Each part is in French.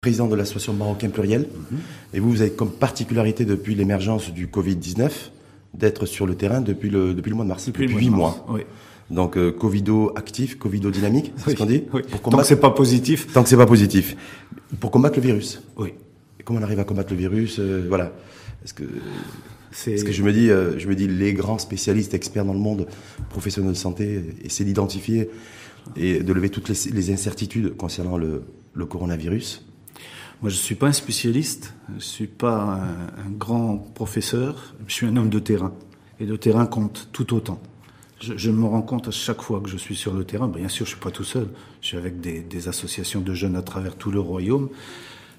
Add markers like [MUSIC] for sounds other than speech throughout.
président de l'association Marocain Pluriel. Mhm. Et vous, vous avez comme particularité depuis l'émergence du Covid-19 d'être sur le terrain depuis le, depuis le mois de mars, depuis, huit mois. Oui. Donc euh, Covido actif, Covido dynamique, c'est ce qu'on dit oui. Pour Tant que c'est pas positif. Tant que c'est pas positif. Pour combattre le virus. Oui. Et comment on arrive à combattre le virus euh, Voilà. Est-ce que ce que je me dis, euh, je me dis, les grands spécialistes, experts dans le monde, professionnels de santé, essaient d'identifier et de lever toutes les, les incertitudes concernant le, le coronavirus. Moi, je ne suis pas un spécialiste, je ne suis pas un, grand professeur, je suis un homme de terrain. Et le terrain compte tout autant. Je, me rends compte à chaque fois que je suis sur le terrain, bien sûr, je ne suis pas tout seul, je suis avec des, associations de jeunes à travers tout le royaume.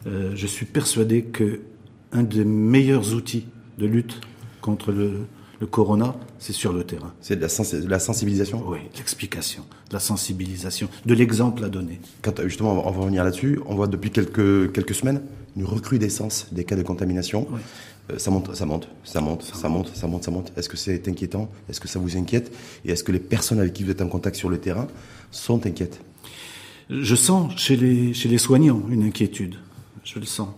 Euh, je suis persuadé que un des meilleurs outils de lutte contre le, le corona, c'est sur le terrain. C'est de, la, sensibilisation? Oui, l'explication, de la sensibilisation, de l'exemple à donner. Quand, justement, on va revenir là-dessus. On voit depuis quelques, quelques semaines une recrudescence des cas de contamination. Euh, ça monte, ça monte, ça monte, ça, monte, ça monte, ça monte. Est-ce que c'est inquiétant? Est-ce que ça vous inquiète? Et est-ce que les personnes avec qui vous êtes en contact sur le terrain sont inquiètes? Je sens chez les, chez les soignants une inquiétude. Je le sens.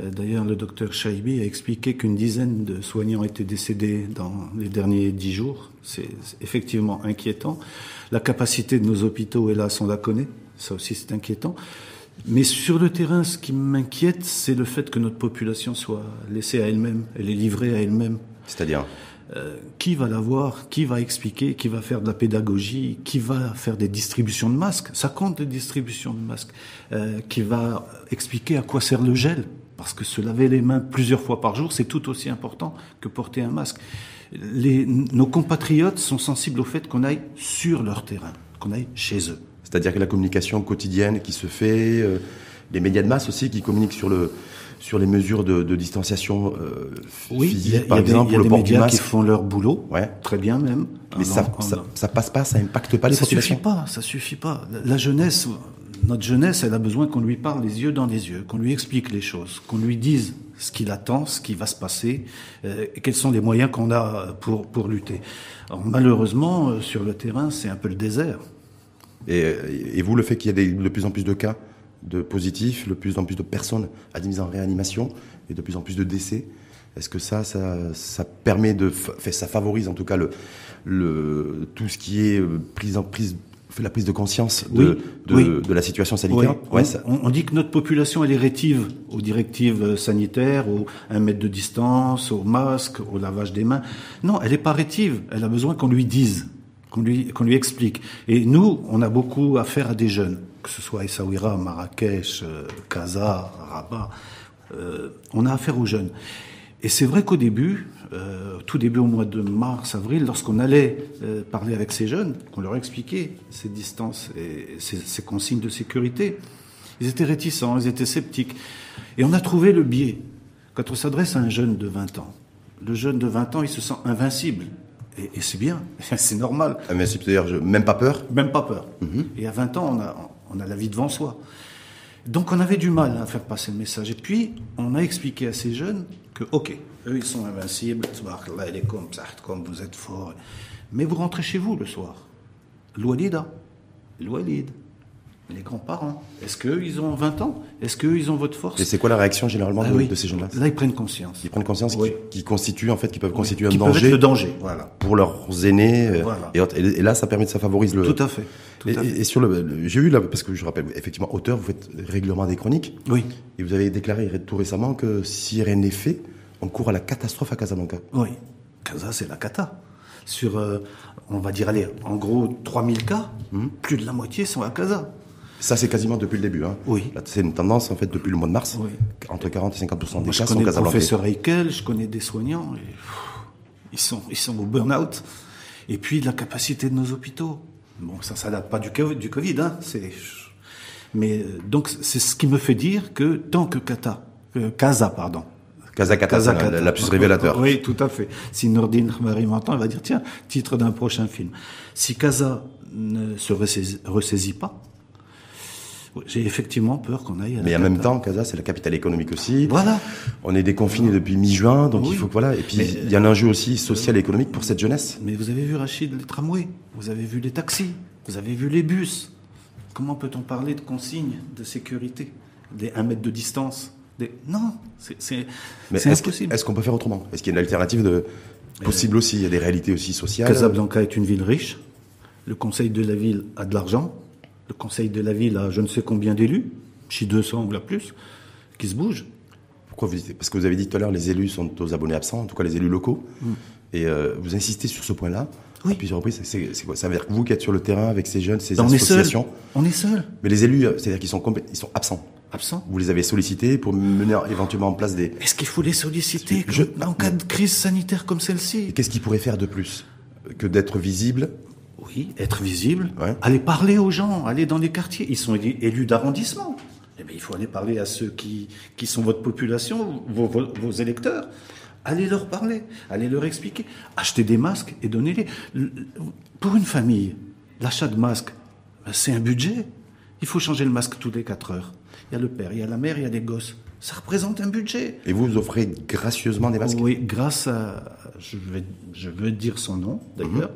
Euh, d'ailleurs, le docteur Shaibi a expliqué qu'une dizaine de soignants étaient décédés dans les derniers dix jours. C'est effectivement inquiétant. La capacité de nos hôpitaux, hélas, on la connaît. Ça aussi, c'est inquiétant. Mais sur le terrain, ce qui m'inquiète, c'est le fait que notre population soit laissée à elle-même. Elle est livrée à elle-même. C'est-à-dire euh, qui va la voir, qui va expliquer, qui va faire de la pédagogie, qui va faire des distributions de masques, ça compte des distributions de masques, euh, qui va expliquer à quoi sert le gel, parce que se laver les mains plusieurs fois par jour, c'est tout aussi important que porter un masque. Les, nos compatriotes sont sensibles au fait qu'on aille sur leur terrain, qu'on aille chez eux. C'est-à-dire que la communication quotidienne qui se fait, euh, les médias de masse aussi qui communiquent sur le sur les mesures de, de distanciation euh, oui, physique, par exemple, pour le port du masque. qui font leur boulot, ouais. très bien même. Mais ça, ça, ça, passe pas, ça impacte pas les ça populations. Ça suffit pas, ça suffit pas. La jeunesse, notre jeunesse, elle a besoin qu'on lui parle les yeux dans les yeux, qu'on lui explique les choses, qu'on lui dise ce qu'il attend, ce qui va se passer, euh, quels sont les moyens qu'on a pour, pour lutter. Alors, malheureusement, euh, sur le terrain, c'est un peu le désert. Et, et vous, le fait qu'il y ait de plus en plus de cas de positifs, de plus en plus de personnes admises en réanimation et de plus en plus de décès, est-ce que ça, ça, ça permet de, ça favorise en tout cas le, le, tout ce qui est euh, prise en prise la prise de conscience de, de, la situation sanitaire. Ouais, on, dit que notre population elle est rétive aux directives sanitaires, au un mètre de distance, au masque, au lavage des mains. Non, elle n'est pas rétive. Elle a besoin qu'on lui dise, qu'on lui qu'on lui explique. Et nous, on a beaucoup à faire à des jeunes, que ce soit Essaouira, Marrakech, euh, Casa, Rabat. Euh, on a affaire aux jeunes. Et c'est vrai qu'au début, euh, tout début au mois de mars, avril, lorsqu'on allait euh, parler avec ces jeunes, qu'on leur expliquait ces distances et ces, consignes de sécurité, ils étaient réticents, ils étaient sceptiques. Et on a trouvé le biais. Quand on s'adresse à un jeune de 20 ans, le jeune de 20 ans, il se sent invincible. Et, c'est bien, [LAUGHS] c'est normal. Invincible, c'est-à-dire même pas peur? Même pas peur. Mhm. Et à 20 ans, on a, on a la vie devant soi. Donc on avait du mal à faire passer le message. Et puis, on a expliqué à ces jeunes que, ok, eux, ils sont invincibles, comme vous êtes forts. Mais vous rentrez chez vous le soir. L'Oualida, l'Oualid, les grands-parents. Est-ce qu'eux, ils ont 20 ans? Est-ce qu'eux, ils ont votre force? Et c'est quoi la réaction généralement ah de, ces jeunes-là Là, ils prennent conscience. Ils prennent conscience qu'ils constituent, en fait, qu'ils peuvent constituer un danger. Le danger, voilà. Pour leurs aînés. Euh, et, là, ça permet de ça favorise le. Tout à fait. et, sur le, j'ai vu là, parce que je rappelle, effectivement, auteur, vous faites régulièrement des chroniques. Oui. Et vous avez déclaré tout récemment que si rien n'est fait, on court à la catastrophe à Casablanca. Oui. Casa, c'est la cata. Sur, euh, on va dire, allez, en gros, 3000 cas, hmm. plus de la moitié sont à Casa. Ça, c'est quasiment depuis le début. Hein. Oui. C'est une tendance, en fait, depuis le mois de mars. Oui. Entre 40 et 50 des Moi, cas sont Je connais le professeur Heikel, je connais des soignants. Et, ils, sont, ils sont au burn-out. Et puis, la capacité de nos hôpitaux. Bon, ça, ça date pas du, du Covid. Hein. C'est... Mais euh, donc, c'est ce qui me fait dire que tant que Kata, euh, Casa, pardon, Kazakata, la, la plus révélateur. Oui, tout à fait. Si Nordine Khmari m'entend, il va dire, tiens, titre d'un prochain film. Si Kaza ne se ressaisit pas, j'ai effectivement peur qu'on aille. À Mais en même temps, Casa, c'est la capitale économique aussi. Voilà. On est déconfiné depuis mi-juin, donc il faut que voilà. Et puis il y a un enjeu aussi social et économique pour cette jeunesse. Mais vous avez vu Rachid les tramways, vous avez vu les taxis, vous avez vu les bus? Comment peut-on parler de consignes de sécurité des 1 mètre de distance? Des... Non, c'est est impossible. Est-ce qu'on peut faire autrement? Est-ce qu'il y a une alternative de... possible aussi? Il y a des réalités aussi sociales Casablanca est une ville riche. Le conseil de la ville a de l'argent. Le conseil de la ville a je ne sais combien d'élus, chez 200 ou là plus, qui se bougent. Pourquoi vous dites Parce que vous avez dit tout à l'heure, les élus sont aux abonnés absents, en tout cas les élus locaux. Mm. Et euh, vous insistez sur ce point-là. Oui. À plusieurs reprises, c'est quoi? Ça veut dire que vous qui êtes sur le terrain avec ces jeunes, ces ben, associations. On est seul. Mais les élus, c'est-à-dire qu'ils sont, ils sont absents. Absents. Vous les avez sollicités pour mener éventuellement en place des. Est-ce qu'il faut les solliciter Je... en cas de crise sanitaire comme celle-ci? Qu'est-ce qu'ils pourraient faire de plus que d'être visibles? Oui, être visible. Aller parler aux gens, aller dans les quartiers. Ils sont élus d'arrondissement. Eh bien, il faut aller parler à ceux qui, qui sont votre population, vos, vos électeurs. Allez leur parler, allez leur expliquer. Achetez des masques et donnez-les. Pour une famille, l'achat de masques, ben, c'est un budget. Il faut changer le masque tous les 4 heures. Il y a le père, il y a la mère, il y a les gosses. Ça représente un budget. Et vous offrez gracieusement des masques? Oui, grâce à, je, vais, je veux dire son nom d'ailleurs,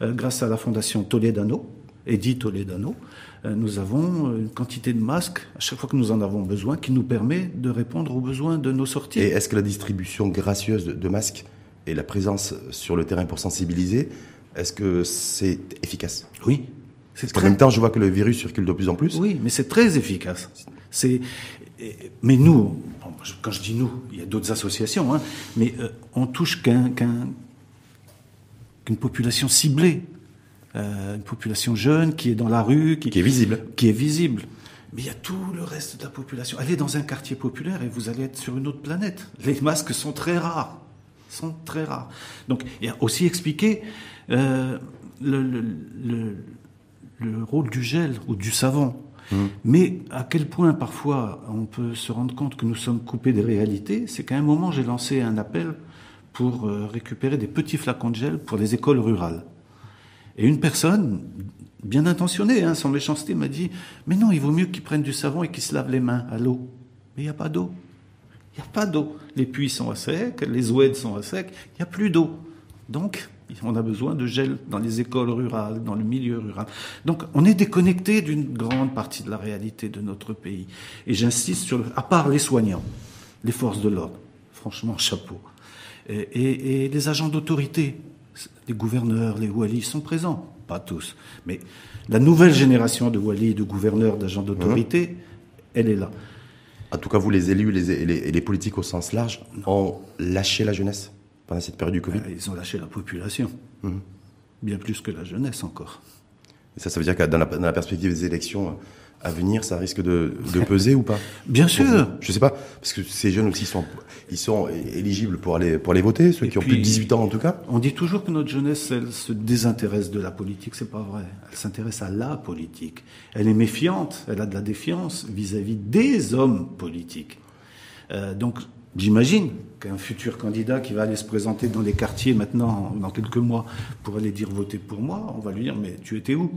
mhm. euh, grâce à la fondation Toledano, Edith Toledano, nous avons une quantité de masques, à chaque fois que nous en avons besoin, qui nous permet de répondre aux besoins de nos sorties. Et est-ce que la distribution gracieuse de, masques et la présence sur le terrain pour sensibiliser, est-ce que c'est efficace? Oui. Qu'en même temps, je vois que le virus circule de plus en plus. Oui, mais c'est très efficace. C'est, mais nous, quand je dis nous, il y a d'autres associations, hein, mais euh, on touche qu'un, qu'une population ciblée. Euh, une population jeune qui est dans la rue, qui, est visible. Qui est visible. Mais il y a tout le reste de la population. Allez dans un quartier populaire et vous allez être sur une autre planète. Les masques sont très rares. Sont très rares. Donc, il y a aussi expliqué euh, le, le, le, le, rôle du gel ou du savon. Mmh. Mais à quel point parfois on peut se rendre compte que nous sommes coupés des réalités, c'est qu'à un moment j'ai lancé un appel pour euh, récupérer des petits flacons de gel pour les écoles rurales. Et une personne, bien intentionnée, hein, sans méchanceté, m'a dit Mais non, il vaut mieux qu'ils prennent du savon et qu'ils se lavent les mains à l'eau. Mais il n'y a pas d'eau. Il n'y a pas d'eau. Les puits sont à sec, les oueds sont à sec, il n'y a plus d'eau. Donc, on a besoin de gel dans les écoles rurales, dans le milieu rural. Donc, on est déconnecté d'une grande partie de la réalité de notre pays. Et j'insiste sur le, à part les soignants, les forces de l'ordre, franchement, chapeau, et, et les agents d'autorité, les gouverneurs, les walis sont présents, pas tous, mais la nouvelle génération de walis, de gouverneurs, d'agents d'autorité, mmh. elle est là. En tout cas, vous, les élus et les, politiques au sens large, ont lâché la jeunesse pendant cette période du Covid? Euh, Ils ont lâché la population, mmh. bien plus que la jeunesse encore. Et ça, ça veut dire que dans la, dans la perspective des élections, à venir, ça risque de, de peser ou pas [LAUGHS] Bien sûr. Je sais pas, parce que ces jeunes aussi sont, ils sont éligibles pour aller, pour aller voter, ceux qui ont plus de 18 ans en tout cas. On dit toujours que notre jeunesse, elle se désintéresse de la politique, c'est pas vrai. Elle s'intéresse à la politique. Elle est méfiante, elle a de la défiance vis-à-vis des hommes politiques. Euh, donc, j'imagine qu'un futur candidat qui va aller se présenter dans les quartiers maintenant, dans quelques mois, pour aller dire voter pour moi, on va lui dire mais tu étais où?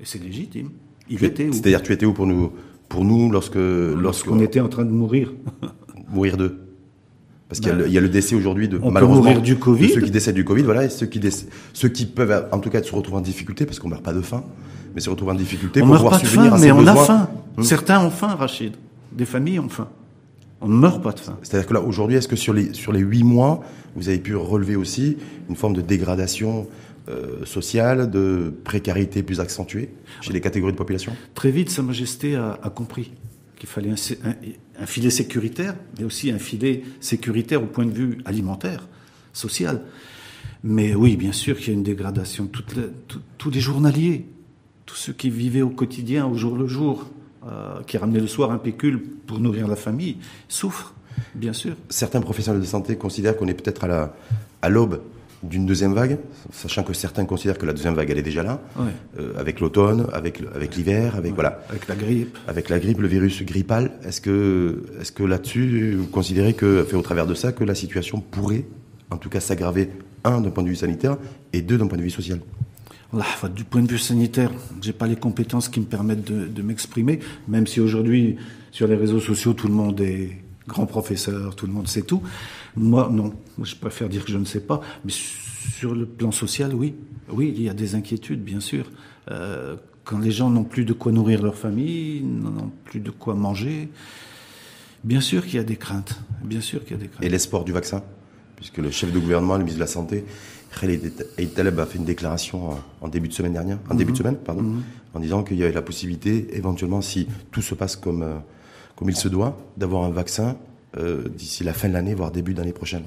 Et c'est légitime. C'est-à-dire, tu étais où pour nous, pour nous lorsque, lorsqu'on était en train de mourir Mourir d'eux. Parce qu'il y, a le décès aujourd'hui de on malheureusement peut mourir du Covid. ceux qui décèdent du Covid, voilà, et ceux qui ceux qui peuvent en tout cas se retrouver en difficulté parce qu'on meurt pas de faim, mais se retrouver en difficulté on pour pouvoir subvenir faim, à mais on a faim. Hmm. Certains ont faim, Rachid. Des familles ont faim. On ne meurt pas de faim. C'est-à-dire que là, aujourd'hui, est-ce que sur les sur les huit mois, vous avez pu relever aussi une forme de dégradation euh, sociale, de précarité plus accentuée chez les catégories de population Très vite, Sa Majesté a, compris qu'il fallait un, filet sécuritaire, mais aussi un filet sécuritaire au point de vue alimentaire, social. Mais oui, bien sûr qu'il y a une dégradation. tous les journaliers, tous ceux qui vivaient au quotidien, au jour le jour, euh, qui ramenaient le soir un pécule pour nourrir la famille, souffrent, bien sûr. Certains professionnels de santé considèrent qu'on est peut-être à l'aube d'une deuxième vague, sachant que certains considèrent que la deuxième vague elle est déjà là, euh, avec l'automne, avec avec l'hiver, avec voilà, avec la grippe, avec la grippe, le virus grippal. Est-ce que est-ce que là-dessus vous considérez que, fait au travers de ça, que la situation pourrait, en tout cas, s'aggraver un d'un point de vue sanitaire et deux d'un point de vue social? Du point de vue sanitaire, j'ai pas les compétences qui me permettent de, de m'exprimer, même si aujourd'hui sur les réseaux sociaux tout le monde est grand professeur, tout le monde sait tout. Moi, non. Je préfère dire que je ne sais pas. Mais sur le plan social, oui. Oui, il y a des inquiétudes, bien sûr. Euh, quand les gens n'ont plus de quoi nourrir leur famille, n'ont plus de quoi manger, bien sûr qu'il y a des craintes. Bien sûr qu'il y a des craintes. Et l'espoir du vaccin Puisque le chef de gouvernement, le ministre de la Santé, Khaled Taleb a fait une déclaration en début de semaine dernière, en début de mhm. semaine, pardon, mhm. en disant qu'il y avait la possibilité, éventuellement, si tout se passe comme, euh, comme il se doit, d'avoir un vaccin euh, d'ici la fin de l'année, voire début d'année prochaine.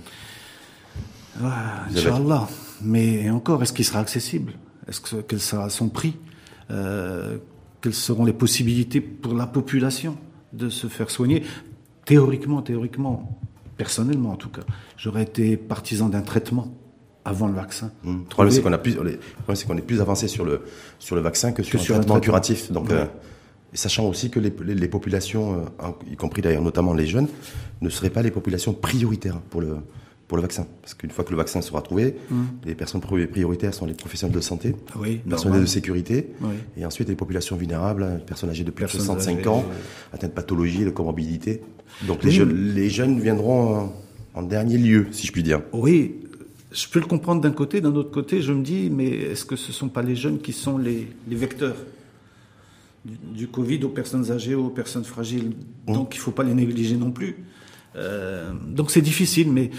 Ah, Inch'Allah. Mais encore, est-ce qu'il sera accessible? Est-ce que quel sera son prix? Euh, Quelles seront les possibilités pour la population de se faire soigner? Théoriquement, théoriquement, personnellement en tout cas, j'aurais été partisan d'un traitement avant le vaccin. Mmh. Le problème, c'est qu'on a plus, c'est qu'on est plus avancé sur le sur le vaccin que sur, le traitement, curatif. Donc, euh, sachant aussi que les, les, populations, euh, y compris d'ailleurs notamment les jeunes, ne seraient pas les populations prioritaires pour le pour le vaccin. Parce qu'une fois que le vaccin sera trouvé, mmh. les personnes prioritaires sont les professionnels de santé, oui, les personnels de sécurité, et ensuite les populations vulnérables, les personnes âgées de plus de 65 ans, atteintes de pathologies, de comorbidité. Donc les, jeunes, les jeunes viendront en, dernier lieu, si je puis dire. Oui, je peux le comprendre d'un côté, d'un autre côté, je me dis, mais est-ce que ce ne sont pas les jeunes qui sont les, les vecteurs? Du, Covid aux personnes âgées, aux personnes fragiles. Donc il ne faut pas les négliger non plus. Euh, donc c'est difficile, mais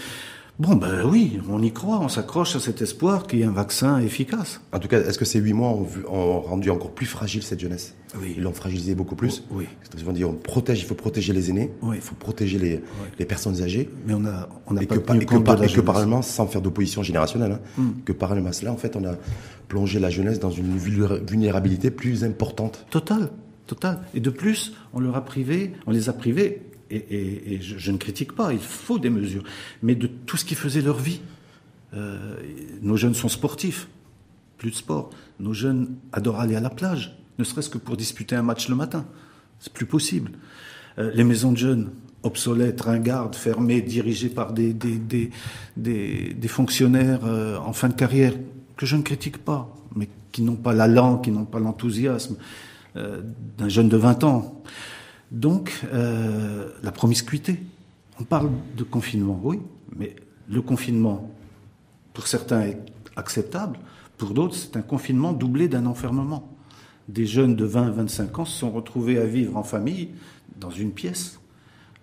Bon, ben oui, on y croit, on s'accroche à cet espoir qu'il y ait un vaccin efficace. En tout cas, est-ce que ces huit mois ont, ont, rendu encore plus fragile cette jeunesse? Oui. Ils l'ont fragilisé beaucoup plus Oui. Ils dit on protège, il faut protéger les aînés, oui. il faut protéger les, les personnes âgées. Mais on a, on a et pas que, et que, par, et que parallèlement, sans faire d'opposition générationnelle, hein, mm. que parallèlement à cela, en fait, on a plongé la jeunesse dans une vulnérabilité plus importante. Total, total. Et de plus, on leur a privé, on les a privés et, je, ne critique pas, il faut des mesures, mais de tout ce qui faisait leur vie. Euh, nos jeunes sont sportifs, plus de sport. Nos jeunes adorent aller à la plage, ne serait-ce que pour disputer un match le matin. C'est plus possible. Euh, les maisons de jeunes, obsolètes, ringardes, fermées, dirigées par des, des, des, fonctionnaires euh, en fin de carrière, que je ne critique pas, mais qui n'ont pas la langue, qui n'ont pas l'enthousiasme d'un jeune de 20 ans. Donc, euh, la promiscuité. On parle de confinement, oui, mais le confinement, pour certains, est acceptable. Pour d'autres, c'est un confinement doublé d'un enfermement. Des jeunes de 20 à 25 ans se sont retrouvés à vivre en famille dans une pièce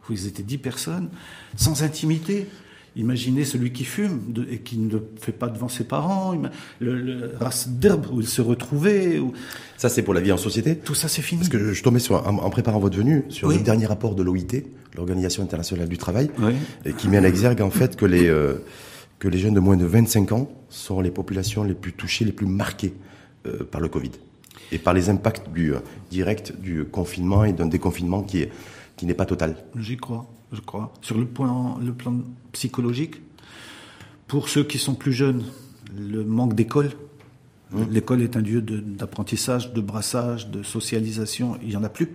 où ils étaient 10 personnes, sans intimité, Imaginez celui qui fume et qui ne fait pas devant ses parents, le, race d'herbe où il se retrouvait. Ça, c'est pour la vie en société Tout ça, c'est fini. Parce que je tombais sur, en, préparant votre venue sur le dernier rapport de l'OIT, l'Organisation internationale du travail, et qui met en exergue en fait que les, euh, que les jeunes de moins de 25 ans sont les populations les plus touchées, les plus marquées euh, par le Covid et par les impacts du, euh, direct du confinement et d'un déconfinement qui est qui n'est pas total. J'y crois je crois. Sur le, point, le plan psychologique, pour ceux qui sont plus jeunes, le manque d'école. Mmh. L'école est un lieu d'apprentissage, de, brassage, de socialisation. Il n'y en a plus.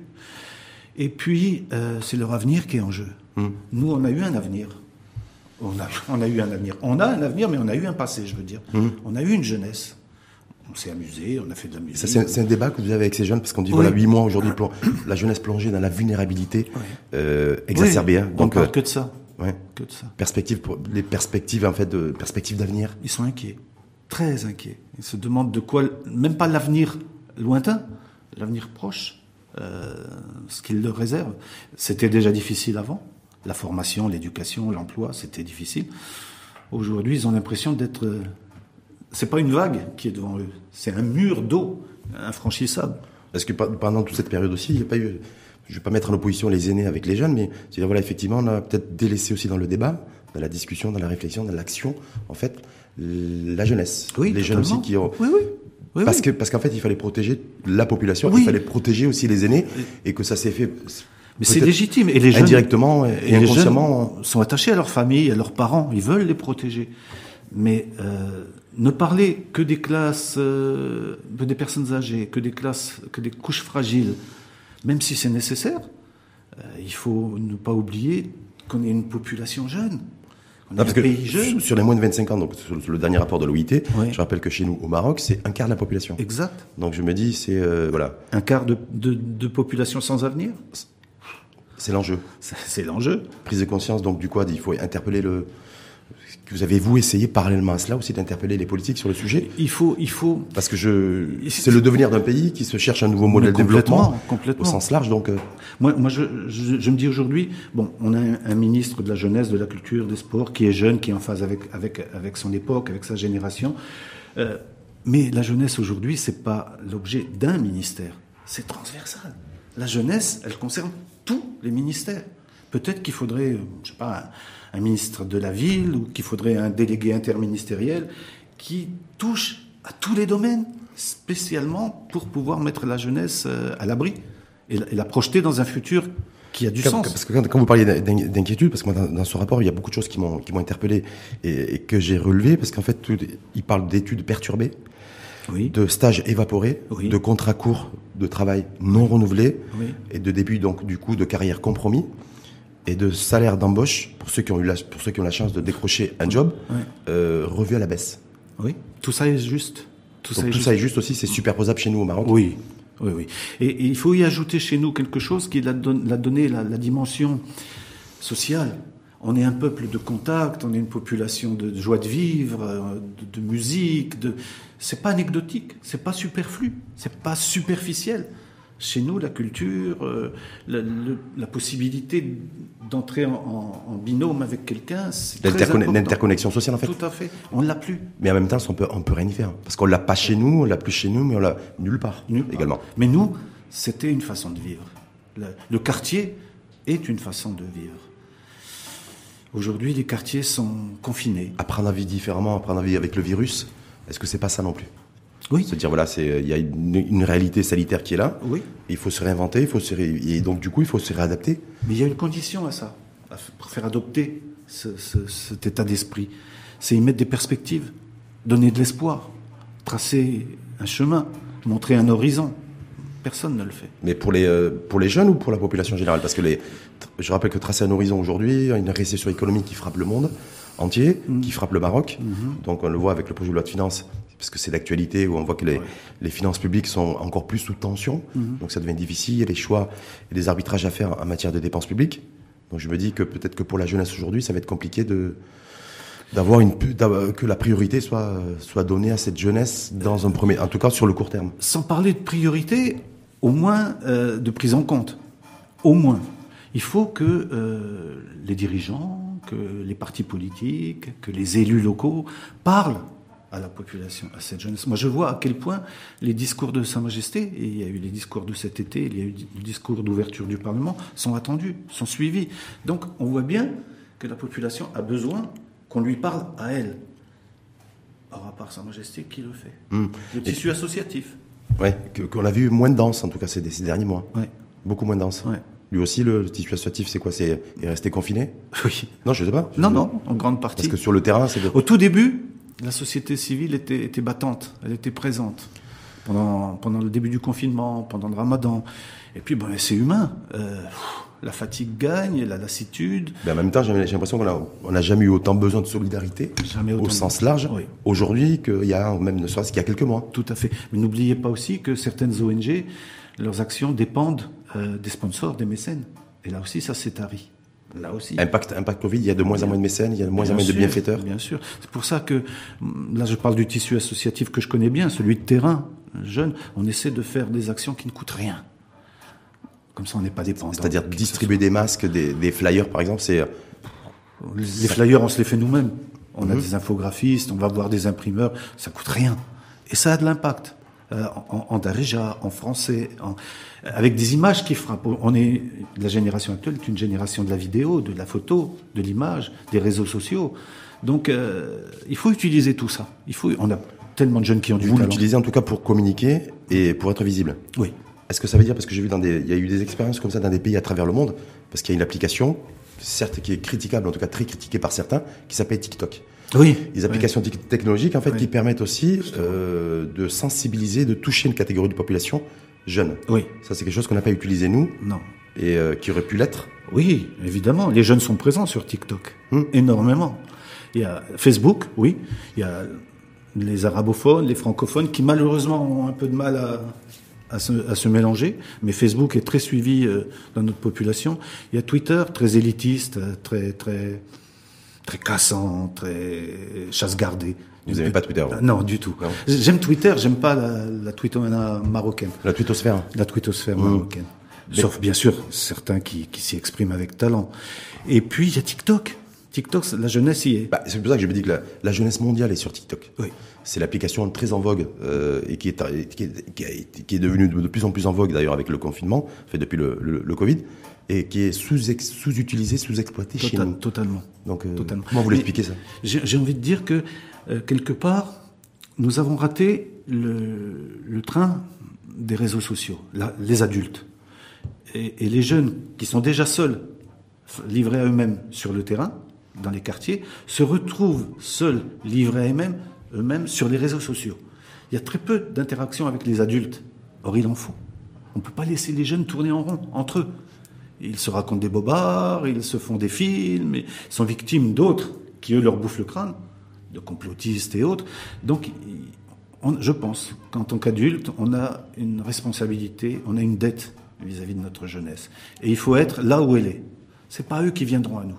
Et puis, euh, c'est leur avenir qui est en jeu. Mmh. Nous, on a eu un avenir. On a, on a eu un avenir. On a un avenir, mais on a eu un passé, je veux dire. Mmh. On a eu une jeunesse on s'est amusé, on a fait de la musique. C'est un, débat que vous avez avec ces jeunes, parce qu'on dit, voilà, huit mois aujourd'hui, la jeunesse plongée dans la vulnérabilité euh, exacerbée. Hein. Donc, on parle euh, que de ça. Ouais. Que de ça. Perspective pour, les perspectives, en fait, de perspectives d'avenir. Ils sont inquiets. Très inquiets. Ils se demandent de quoi, même pas l'avenir lointain, l'avenir proche, euh, ce qu'il leur réserve. C'était déjà difficile avant. La formation, l'éducation, l'emploi, c'était difficile. Aujourd'hui, ils ont l'impression d'être c'est pas une vague qui est devant eux, c'est un mur d'eau infranchissable. Est-ce que pendant toute cette période aussi, il n'y a pas eu, je vais pas mettre en opposition les aînés avec les jeunes, mais c'est voilà, effectivement, on a peut-être délaissé aussi dans le débat, dans la discussion, dans la réflexion, dans l'action, en fait, la jeunesse. Oui, les jeunes aussi qui ont. Oui, oui. Oui, parce que parce qu'en fait, il fallait protéger la population, il fallait protéger aussi les aînés, et que ça s'est fait. Mais c'est légitime. Et les jeunes, indirectement et, inconsciemment, sont attachés à leur famille, à leurs parents. Ils veulent les protéger. Mais euh, ne parler que des classes, euh, des personnes âgées, que des classes, que des couches fragiles, même si c'est nécessaire, euh, il faut ne pas oublier qu'on est une population jeune. On est un pays jeune. Sur les moins de 25 ans, donc sur le dernier rapport de l'OIT, je rappelle que chez nous, au Maroc, c'est un quart de la population. Exact. Donc je me dis, c'est voilà. Un quart de, de, de population sans avenir? C'est l'enjeu. C'est l'enjeu. Prise de conscience, donc du quoi Il faut interpeller le, que vous avez vous essayé parallèlement à cela aussi d'interpeller les politiques sur le sujet Il faut, il faut. Parce que je, c'est le devenir d'un pays qui se cherche un nouveau modèle de développement complètement. au sens large. Donc, euh, moi, moi, je, je, je me dis aujourd'hui, bon, on a un, un, ministre de la jeunesse, de la culture, des sports qui est jeune, qui est en phase avec avec avec son époque, avec sa génération. Euh, mais la jeunesse aujourd'hui, c'est pas l'objet d'un ministère, c'est transversal. La jeunesse, elle concerne tous les ministères. Peut-être qu'il faudrait, je sais pas, un, ministre de la ville ou qu'il faudrait un délégué interministériel qui touche à tous les domaines, spécialement pour pouvoir mettre la jeunesse euh, à l'abri et, et, la projeter dans un futur qui a du quand, sens. Parce que quand, quand vous parliez d'inquiétude, parce que moi, dans, dans, ce rapport, il y a beaucoup de choses qui m'ont qui m'ont interpellé et, et, que j'ai relevé, parce qu'en fait, tout, il parle d'études perturbées, oui. de stages évaporés, oui. de contrats courts de travail non renouvelés oui. et de début donc du coup de carrière compromis et de salaire d'embauche pour ceux qui ont eu la, pour ceux qui ont la chance de décrocher un job euh, revu à la baisse. Oui, tout ça est juste. Tout, donc, ça, est tout juste. ça est juste aussi, c'est superposable chez nous au Maroc. Oui, oui, oui. Et, et, il faut y ajouter chez nous quelque chose qui l'a don, donné la, la, dimension sociale. On est un peuple de contact, on est une population de joie de vivre, euh, de, de musique. De... C'est pas anecdotique, c'est pas superflu, c'est pas superficiel. Chez nous, la culture, euh, la, le, la, possibilité d'entrer en, en, en, binôme avec quelqu'un, c'est l'interconnexion sociale en fait. Tout à fait. On l'a plus. Mais en même temps, on peut, on peut rien y faire parce qu'on l'a pas chez nous, on l'a plus chez nous, mais on l'a nulle part nulle part. également. Mais nous, c'était une façon de vivre. Le, le, quartier est une façon de vivre. Aujourd'hui, les quartiers sont confinés. Apprendre à vivre différemment, apprendre à vivre avec le virus, est-ce que c'est pas ça non plus? Oui. Se dire voilà, c'est il y a une, une, réalité sanitaire qui est là. Oui. il faut se réinventer, il faut se ré... et donc du coup il faut se réadapter. Mais il y a une condition à ça, à pour faire adopter ce, ce, cet état d'esprit, c'est y mettre des perspectives, donner de l'espoir, tracer un chemin, montrer un horizon. Personne ne le fait. Mais pour les euh, pour les jeunes ou pour la population générale, parce que les, je rappelle que tracer un horizon aujourd'hui, une récession économique qui frappe le monde entier, mmh. qui frappe le Maroc. Mmh. Donc on le voit avec le projet de loi de finances parce que c'est l'actualité où on voit que les, ouais. les, finances publiques sont encore plus sous tension, mmh. donc ça devient difficile, il y a des choix et des arbitrages à faire en matière de dépenses publiques. Donc je me dis que peut-être que pour la jeunesse aujourd'hui, ça va être compliqué de d'avoir une que la priorité soit soit donnée à cette jeunesse dans un premier en tout cas sur le court terme. Sans parler de priorité, au moins euh, de prise en compte. Au moins, il faut que euh, les dirigeants, que les partis politiques, que les élus locaux parlent à la population, à cette jeunesse. Moi, je vois à quel point les discours de Sa Majesté, et il y a eu les discours de cet été, il y a eu le discours d'ouverture du Parlement, sont attendus, sont suivis. Donc, on voit bien que la population a besoin qu'on lui parle à elle. Or, à part Sa Majesté, qui le fait mmh. Le tissu et... associatif. Oui, qu'on a vu moins de danse, en tout cas, ces, ces derniers mois. Ouais. Beaucoup moins de danse. Ouais. Lui aussi, le, le tissu associatif, c'est quoi? C'est rester confiné? Oui. Non, je sais pas. Je non, sais non, en grande partie. Parce que sur le terrain, c'est... Au tout début, la société civile était, était, battante, elle était présente. Pendant, pendant le début du confinement, pendant le ramadan. Et puis, c'est humain. Euh, la fatigue gagne, la lassitude. Mais en même temps, j'ai l'impression qu'on n'a on a jamais eu autant besoin de solidarité, jamais au sens large, oui. aujourd'hui qu'il y a, même ne serait-ce qu'il y a quelques mois. Tout à fait. Mais n'oubliez pas aussi que certaines ONG, leurs actions dépendent euh, des sponsors, des mécènes. Et là aussi, ça s'est tari. Là aussi. Impact, impact Covid, il y a de moins en moins de mécènes, il y a de moins en moins de bienfaiteurs. Bien sûr. C'est pour ça que, là, je parle du tissu associatif que je connais bien, celui de terrain, jeune. On essaie de faire des actions qui ne coûtent rien. Comme ça, on n'est pas dépendant. C'est-à-dire distribuer des masques, des, des, flyers, par exemple, c'est. Les flyers, on se les fait nous-mêmes. On mmh. a des infographistes, on va voir des imprimeurs, ça coûte rien. Et ça a de l'impact. Euh, en, en darija, en français, en, avec des images qui frappent. On est la génération actuelle est une génération de la vidéo, de la photo, de l'image, des réseaux sociaux. Donc, euh, il faut utiliser tout ça. Il faut. On a tellement de jeunes qui ont du Vous l'utilisez en tout cas pour communiquer et pour être visible. Oui. Est-ce que ça veut dire parce que j'ai vu dans des, il y a eu des expériences comme ça dans des pays à travers le monde, parce qu'il y a une application, certes qui est critiquable, en tout cas très critiquée par certains, qui s'appelle TikTok. Oui. Des applications oui. technologiques en fait oui. qui permettent aussi euh, de sensibiliser, de toucher une catégorie de population jeune. Oui. Ça c'est quelque chose qu'on n'a pas utilisé nous. Non. Et euh, qui aurait pu l'être. Oui, évidemment. Les jeunes sont présents sur TikTok, hum. énormément. Il y a Facebook, oui. Il y a les arabophones, les francophones qui malheureusement ont un peu de mal à, à se, à se, mélanger, mais Facebook est très suivi euh, dans notre population. Il y a Twitter, très élitiste, très très très cassant, très chasse gardée. Vous n'aimez pas Twitter Non, du tout. J'aime Twitter, j'aime pas la, la twittosphère marocaine. La twittosphère La twittosphère mmh. marocaine. Sauf, bien sûr, certains qui, qui s'y expriment avec talent. Et puis, il y a TikTok. TikTok, la jeunesse y est. Bah, c'est pour ça que je me dis que la, la, jeunesse mondiale est sur TikTok. Oui. C'est l'application très en vogue euh, et qui est, qui, est, qui, est, devenue de, plus en plus en vogue d'ailleurs avec le confinement, fait depuis le, le, le Covid, et qui est sous-utilisée, sous sous-exploitée chez nous. Totalement. Donc, euh, totalement. comment vous l'expliquez ça? J'ai envie de dire que, euh, quelque part, nous avons raté le, le train des réseaux sociaux, la, les adultes. Et, et les jeunes qui sont déjà seuls, livrés à eux-mêmes sur le terrain, dans les quartiers, se retrouvent seuls, livrés à eux-mêmes, eux-mêmes sur les réseaux sociaux. Il y a très peu d'interaction avec les adultes. Or, il en faut. On ne peut pas laisser les jeunes tourner en rond entre eux. Ils se racontent des bobards, ils se font des films, ils sont victimes d'autres qui, eux, leur bouffent le crâne, de complotistes et autres. Donc, on, je pense qu'en tant qu'adulte, on a une responsabilité, on a une dette vis-à-vis -vis de notre jeunesse. Et il faut être là où elle est. C'est pas eux qui viendront à nous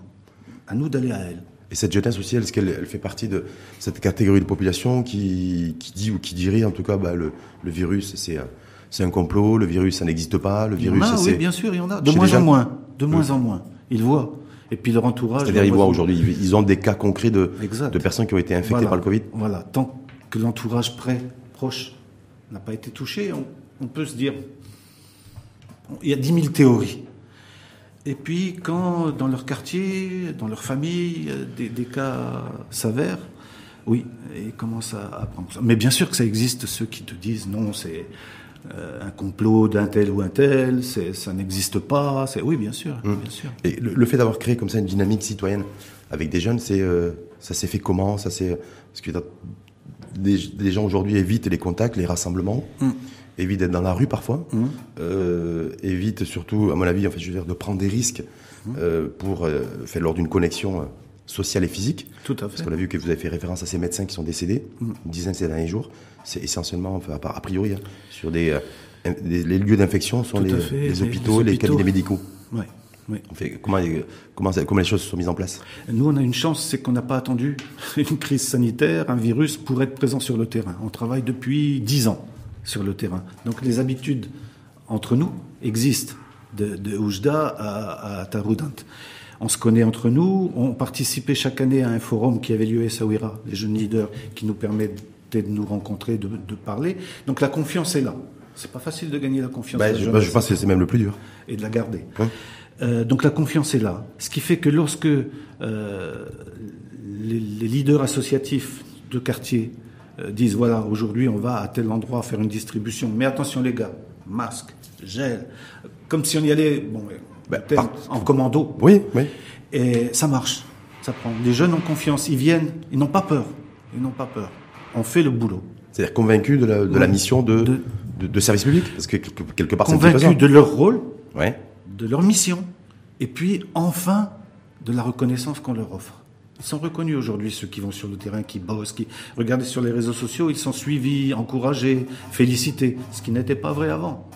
à nous d'aller à elle. Et cette jeunesse aussi, est-ce qu'elle elle fait partie de cette catégorie de population qui, qui dit ou qui dirait en tout cas bah, le, le virus c'est c'est un complot, le virus ça n'existe pas, le virus c'est oui, bien sûr, il y en a de moins en moins, de moins en moins. Ils voient. Et puis leur entourage. C'est-à-dire ils voient aujourd'hui, ils ont des cas concrets de de personnes qui ont été infectées par le Covid. Voilà, tant que l'entourage près proche n'a pas été touché, on, on peut se dire il y a 10 000 théories. Et puis, quand dans leur quartier, dans leur famille, des, des cas s'avèrent, oui, ils commencent à, à prendre ça. Mais bien sûr que ça existe ceux qui te disent non, c'est un complot d'un tel ou un tel, ça n'existe pas. Oui, bien sûr, mmh. bien sûr. Et le, le fait d'avoir créé comme ça une dynamique citoyenne avec des jeunes, c'est euh, ça s'est fait comment? Ça c'est parce que des, des gens aujourd'hui évitent les contacts, les rassemblements. Mmh évite d'être dans la rue parfois, mmh. euh, évite surtout, à mon avis, en fait, je veux dire, de prendre des risques euh, pour euh, faire lors d'une connexion euh, sociale et physique. Tout à fait. Parce qu'on a vu que vous avez fait référence à ces médecins qui sont décédés, une dizaine ces derniers jours. C'est essentiellement, enfin, a priori, hein, sur des, euh, des, les lieux d'infection sont les, les, les, hôpitaux, les, cabinets médicaux. Ouais. Oui. On fait, comment, comment, comment les choses sont mises en place? Nous, on a une chance, c'est qu'on n'a pas attendu [LAUGHS] une crise sanitaire, un virus, pour être présent sur le terrain. On travaille depuis dix ans sur le terrain. Donc les habitudes entre nous existent, de, de Oujda à, à Taroudant. On se connaît entre nous, on participait chaque année à un forum qui avait lieu à Essaouira, les jeunes leaders, qui nous de nous rencontrer, de, de parler. Donc la confiance est là. C'est pas facile de gagner la confiance. Bah, je, bah, je, pense que c'est même le plus dur. Et de la garder. Euh, donc la confiance est là. Ce qui fait que lorsque euh, les, les leaders associatifs de quartier euh, disent voilà, aujourd'hui on va à tel endroit faire une distribution. Mais attention les gars, masque, gel, comme si on y allait bon, ben, en commando. Oui, oui. Et ça marche, ça prend. Les jeunes ont confiance, ils viennent, ils n'ont pas peur. Ils n'ont pas peur. On fait le boulot. C'est-à-dire convaincus de la, de la mission de, de, service public Parce que quelque part, Convaincus de leur rôle, ouais. de leur mission, et puis enfin de la reconnaissance qu'on leur offre. Ils sont reconnus aujourd'hui, ceux qui vont sur le terrain, qui bossent, qui regardez sur les réseaux sociaux, ils sont suivis, encouragés, félicités, ce qui n'était pas vrai avant.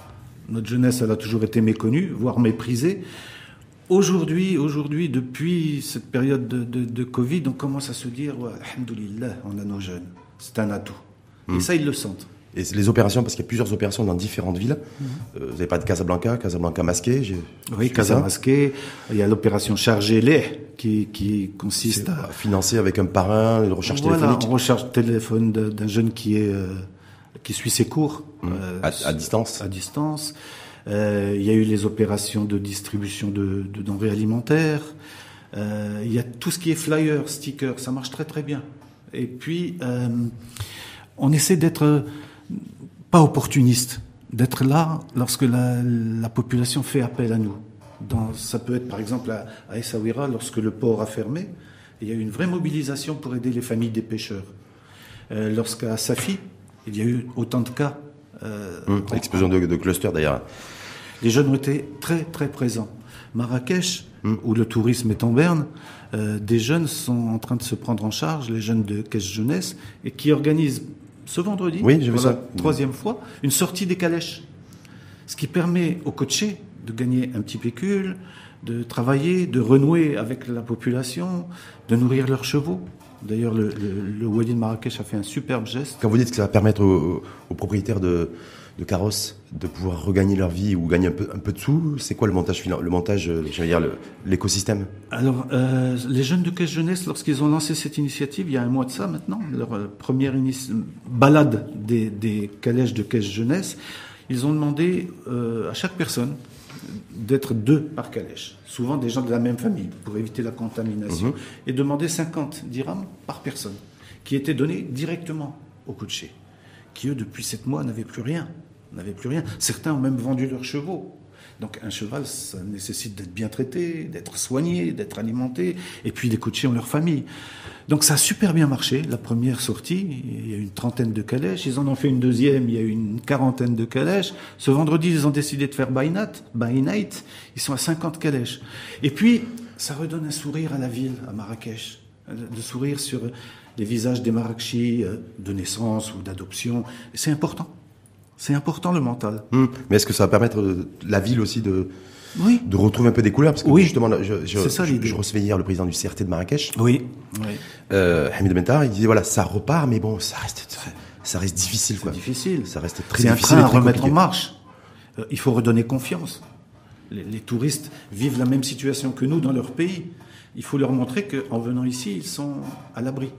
Notre jeunesse, elle a toujours été méconnue, voire méprisée. Aujourd'hui, aujourd'hui, depuis cette période de, de, de, Covid, on commence à se dire, ouais, alhamdoulilah, on a nos jeunes. C'est un atout. Mmh. Et ça, ils le sentent. Et les opérations, parce qu'il y a plusieurs opérations dans différentes villes. Mmh. Euh, vous n'avez pas de Casablanca, Casablanca masqué Oui, Casablanca masqué. Il y a l'opération Chargé lait qui, qui consiste à... Financer avec un parrain, une recherche voilà, téléphonique. Une recherche téléphone d'un jeune qui est... Euh, qui suit ses cours. Mmh. Euh, à, à, distance À distance. Il y a eu les opérations de distribution de, de denrées alimentaires. Il y a tout ce qui est flyer, sticker, ça marche très très bien. Et puis, euh, on essaie d'être pas opportuniste, d'être là lorsque la, la, population fait appel à nous. Dans, ça peut être par exemple à, à Essaouira, lorsque le port a fermé, il y a eu une vraie mobilisation pour aider les familles des pêcheurs. Euh, Lorsqu'à Safi, il y a eu autant de cas. Euh, mmh, Explosion de, de clusters d'ailleurs. Les jeunes ont été très très présents. Marrakech, mmh. où le tourisme est en berne, euh, des jeunes sont en train de se prendre en charge, les jeunes de Caisse Jeunesse, et qui organisent ce vendredi, oui, pour la ça. troisième fois, une sortie des calèches. Ce qui permet aux coachés de gagner un petit pécule, de travailler, de renouer avec la population, de nourrir leurs chevaux. D'ailleurs, le, le, le Wadi de Marrakech a fait un superbe geste. Quand vous dites que ça va permettre aux, aux propriétaires de, de carrosses de pouvoir regagner leur vie ou gagner un peu, un peu de sous, c'est quoi le montage le montage, euh, dire, l'écosystème? Alors, euh, les jeunes de Caisse Jeunesse, lorsqu'ils ont lancé cette initiative, il y a un mois de ça maintenant, leur euh, première balade des, des calèches de Caisse Jeunesse, ils ont demandé euh, à chaque personne d'être deux par calèche, souvent des gens de la même famille, pour éviter la contamination, et demander 50 dirhams par personne, qui étaient donnés directement aux coachés, qui eux, depuis sept mois, n'avaient plus rien. N'avaient plus rien. Certains ont même vendu leurs chevaux. Donc un cheval, ça nécessite d'être bien traité, d'être soigné, d'être alimenté, et puis les coachés ont leur famille. Donc ça a super bien marché, la première sortie, il y a une trentaine de calèches, ils en ont fait une deuxième, il y a une quarantaine de calèches. Ce vendredi, ils ont décidé de faire by night, by night, ils sont à 50 calèches. Et puis, ça redonne un sourire à la ville, à Marrakech, de sourire sur les visages des Marrakechis euh, de naissance ou d'adoption, c'est important. C'est important le mental. Hum, Mais est-ce que ça va permettre euh, la ville aussi de, Oui. de retrouver un peu des couleurs? Parce que Oui. justement, je, je, C'est ça, je- recevais hier le président du CRT de Marrakech, Oui. oui. euh, Hamid Bentar, il disait voilà, ça repart, mais bon, ça reste, très- ça reste difficile, quoi. C'est difficile. Ça reste très C'est un difficile train et à remettre en marche. Euh, il faut redonner confiance. Les, les touristes vivent la même situation que nous dans leur pays. Il faut leur montrer qu'en venant ici, ils sont à l'abri.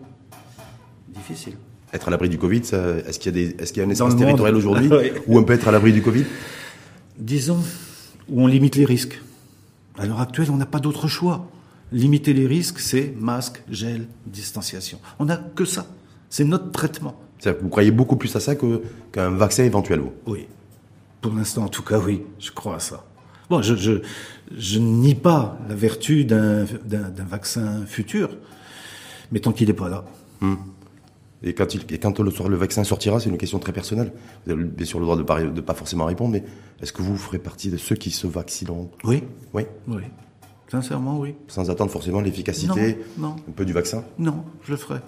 Difficile. Être à l'abri du Covid, est-ce qu'il y a des, est-ce qu'il y a un espace territorial aujourd'hui [LAUGHS] où on peut être à l'abri du Covid? Disons où on limite les risques. À l'heure actuelle, on n'a pas d'autre choix. Limiter les risques, c'est masque, gel, distanciation. On n'a que ça. C'est notre traitement. C'est-à-dire que Vous croyez beaucoup plus à ça qu'à un vaccin éventuel, vous? Oui. Pour l'instant, en tout cas, oui, je crois à ça. Bon, je, je, nie pas la vertu d'un vaccin futur, mais tant qu'il n'est pas là. Et quand, il, et quand le soir le vaccin sortira, c'est une question très personnelle. Vous avez bien sûr le droit de pas, de pas forcément répondre, mais est-ce que vous ferez partie de ceux qui se vaccineront? Oui, Oui. oui. Sincèrement, oui. Sans attendre forcément l'efficacité Non, non. un peu du vaccin? Non, je le ferai.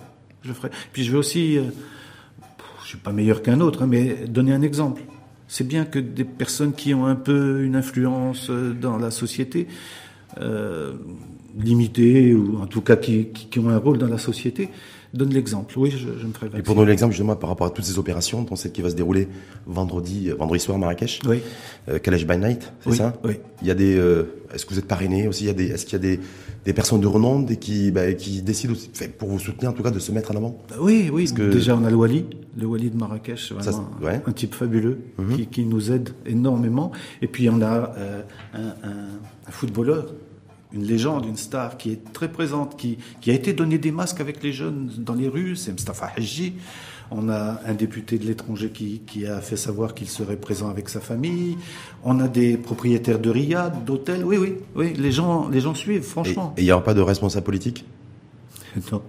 Je le ferai. Puis je vais aussi, euh, je suis pas meilleur qu'un autre, hein, mais donner un exemple. C'est bien que des personnes qui ont un peu une influence euh, dans la société, euh, limitée, ou en tout cas qui, qui, qui ont un rôle dans la société, donnent l'exemple. Oui, je, je me ferai Et vacciner. pour donner l'exemple justement par rapport à toutes ces opérations, dont celle qui va se dérouler vendredi, euh, vendredi soir à Marrakech, Oui. euh, Calèche by Night, c'est Oui, ça oui. Il y a des. euh, est-ce que vous êtes parrainé aussi? Il y a des. Est-ce qu'il y a des, des personnes de renom qui, bah, qui décident aussi, pour vous soutenir en tout cas de se mettre en avant? Oui, oui. que- Déjà, on a le Wali, le Wali de Marrakech, vraiment Ça, c'est- ouais. Mhm. un type fabuleux qui, qui nous aide énormément. Et puis, on a euh, un, un- un footballeur, une légende, une star qui est très présente, qui, qui a été donné des masques avec les jeunes dans les rues, c'est Mustafa Haji. On a un député de l'étranger qui, qui a fait savoir qu'il serait présent avec sa famille. On a des propriétaires de riad, d'hôtels. Oui, oui, oui. Les gens, les gens suivent, franchement. et il n'y aura pas de responsable politique? Non.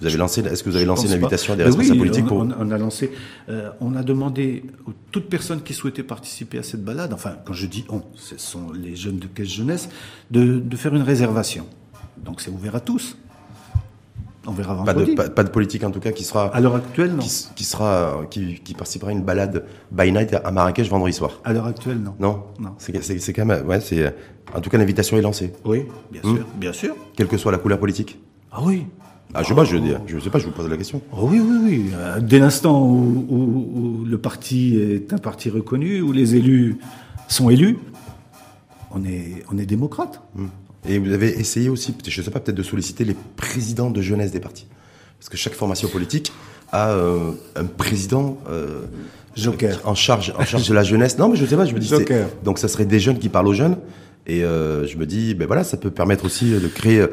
Vous avez lancé, est-ce que vous avez Je lancé une pas. invitation à des responsables oui, politiques on, pour on- on a lancé, euh, on a demandé à toute personne qui souhaitait participer à cette balade, enfin, quand je dis on, ce sont les jeunes de Caisse Jeunesse, de, de faire une réservation. Donc c'est ouvert à tous. On verra pas de, vendredi. pas, pas de politique en tout cas qui sera À l'heure actuelle, non. qui, sera qui, qui participera à une balade by night à Marrakech vendredi soir. À l'heure actuelle, non. Non, Non. C'est quand même ouais c'est en tout cas l'invitation est lancée, Oui, bien Hmm. sûr, bien sûr. quelle que soit la couleur politique. Ah oui. Ah je sais pas, je je sais pas, je vous pose la question. Oh oui, oui, oui. Euh, Dès l'instant où, où- où le parti est un parti reconnu, où les élus sont élus, on est, on est démocrate. Et vous avez essayé aussi, je sais pas, peut-être de solliciter les présidents de jeunesse des partis, parce que chaque formation politique a euh, un président euh, Joker. en charge en charge de la jeunesse. Non mais je sais pas, je me dis Joker. donc ça serait des jeunes qui parlent aux jeunes et euh, je me dis ben voilà, ça peut permettre aussi de créer une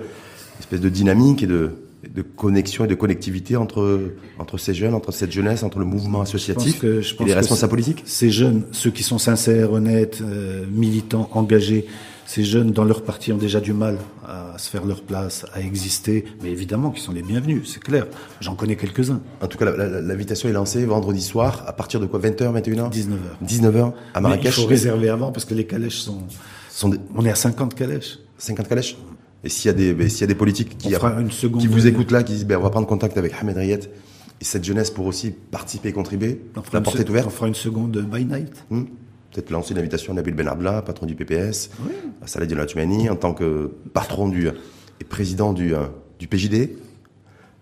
espèce de dynamique et de de connexion et de connectivité entre entre ces jeunes, entre cette jeunesse, entre le mouvement associatif que- je et pense les que responsables politiques? Ces jeunes, ceux qui sont sincères, honnêtes, euh, militants, engagés, ces jeunes dans leur parti ont déjà du mal à se faire leur place, à exister, mais évidemment qu'ils sont les bienvenus, c'est clair. J'en connais quelques-uns. En tout cas, l'invitation est lancée vendredi soir à partir de quoi 20h, 21h 19h. 19h à Mais il Marrakech. faut réserver avant parce que les calèches sont. Sont des- On est à 50 calèches. 50 calèches? Et s'il y a des, ben, s'il y a des politiques qui, une qui vous écoutent là, qui disent, ben, on va prendre contact avec Ahmed Riyad et cette jeunesse pour aussi participer et contribuer, la porte est ouverte. On fera une seconde by night. Hmm. peut-être lancer une invitation à Nabil Benabla, patron du PPS, à Saladin Latumani, en tant que patron du et président du, du PJD,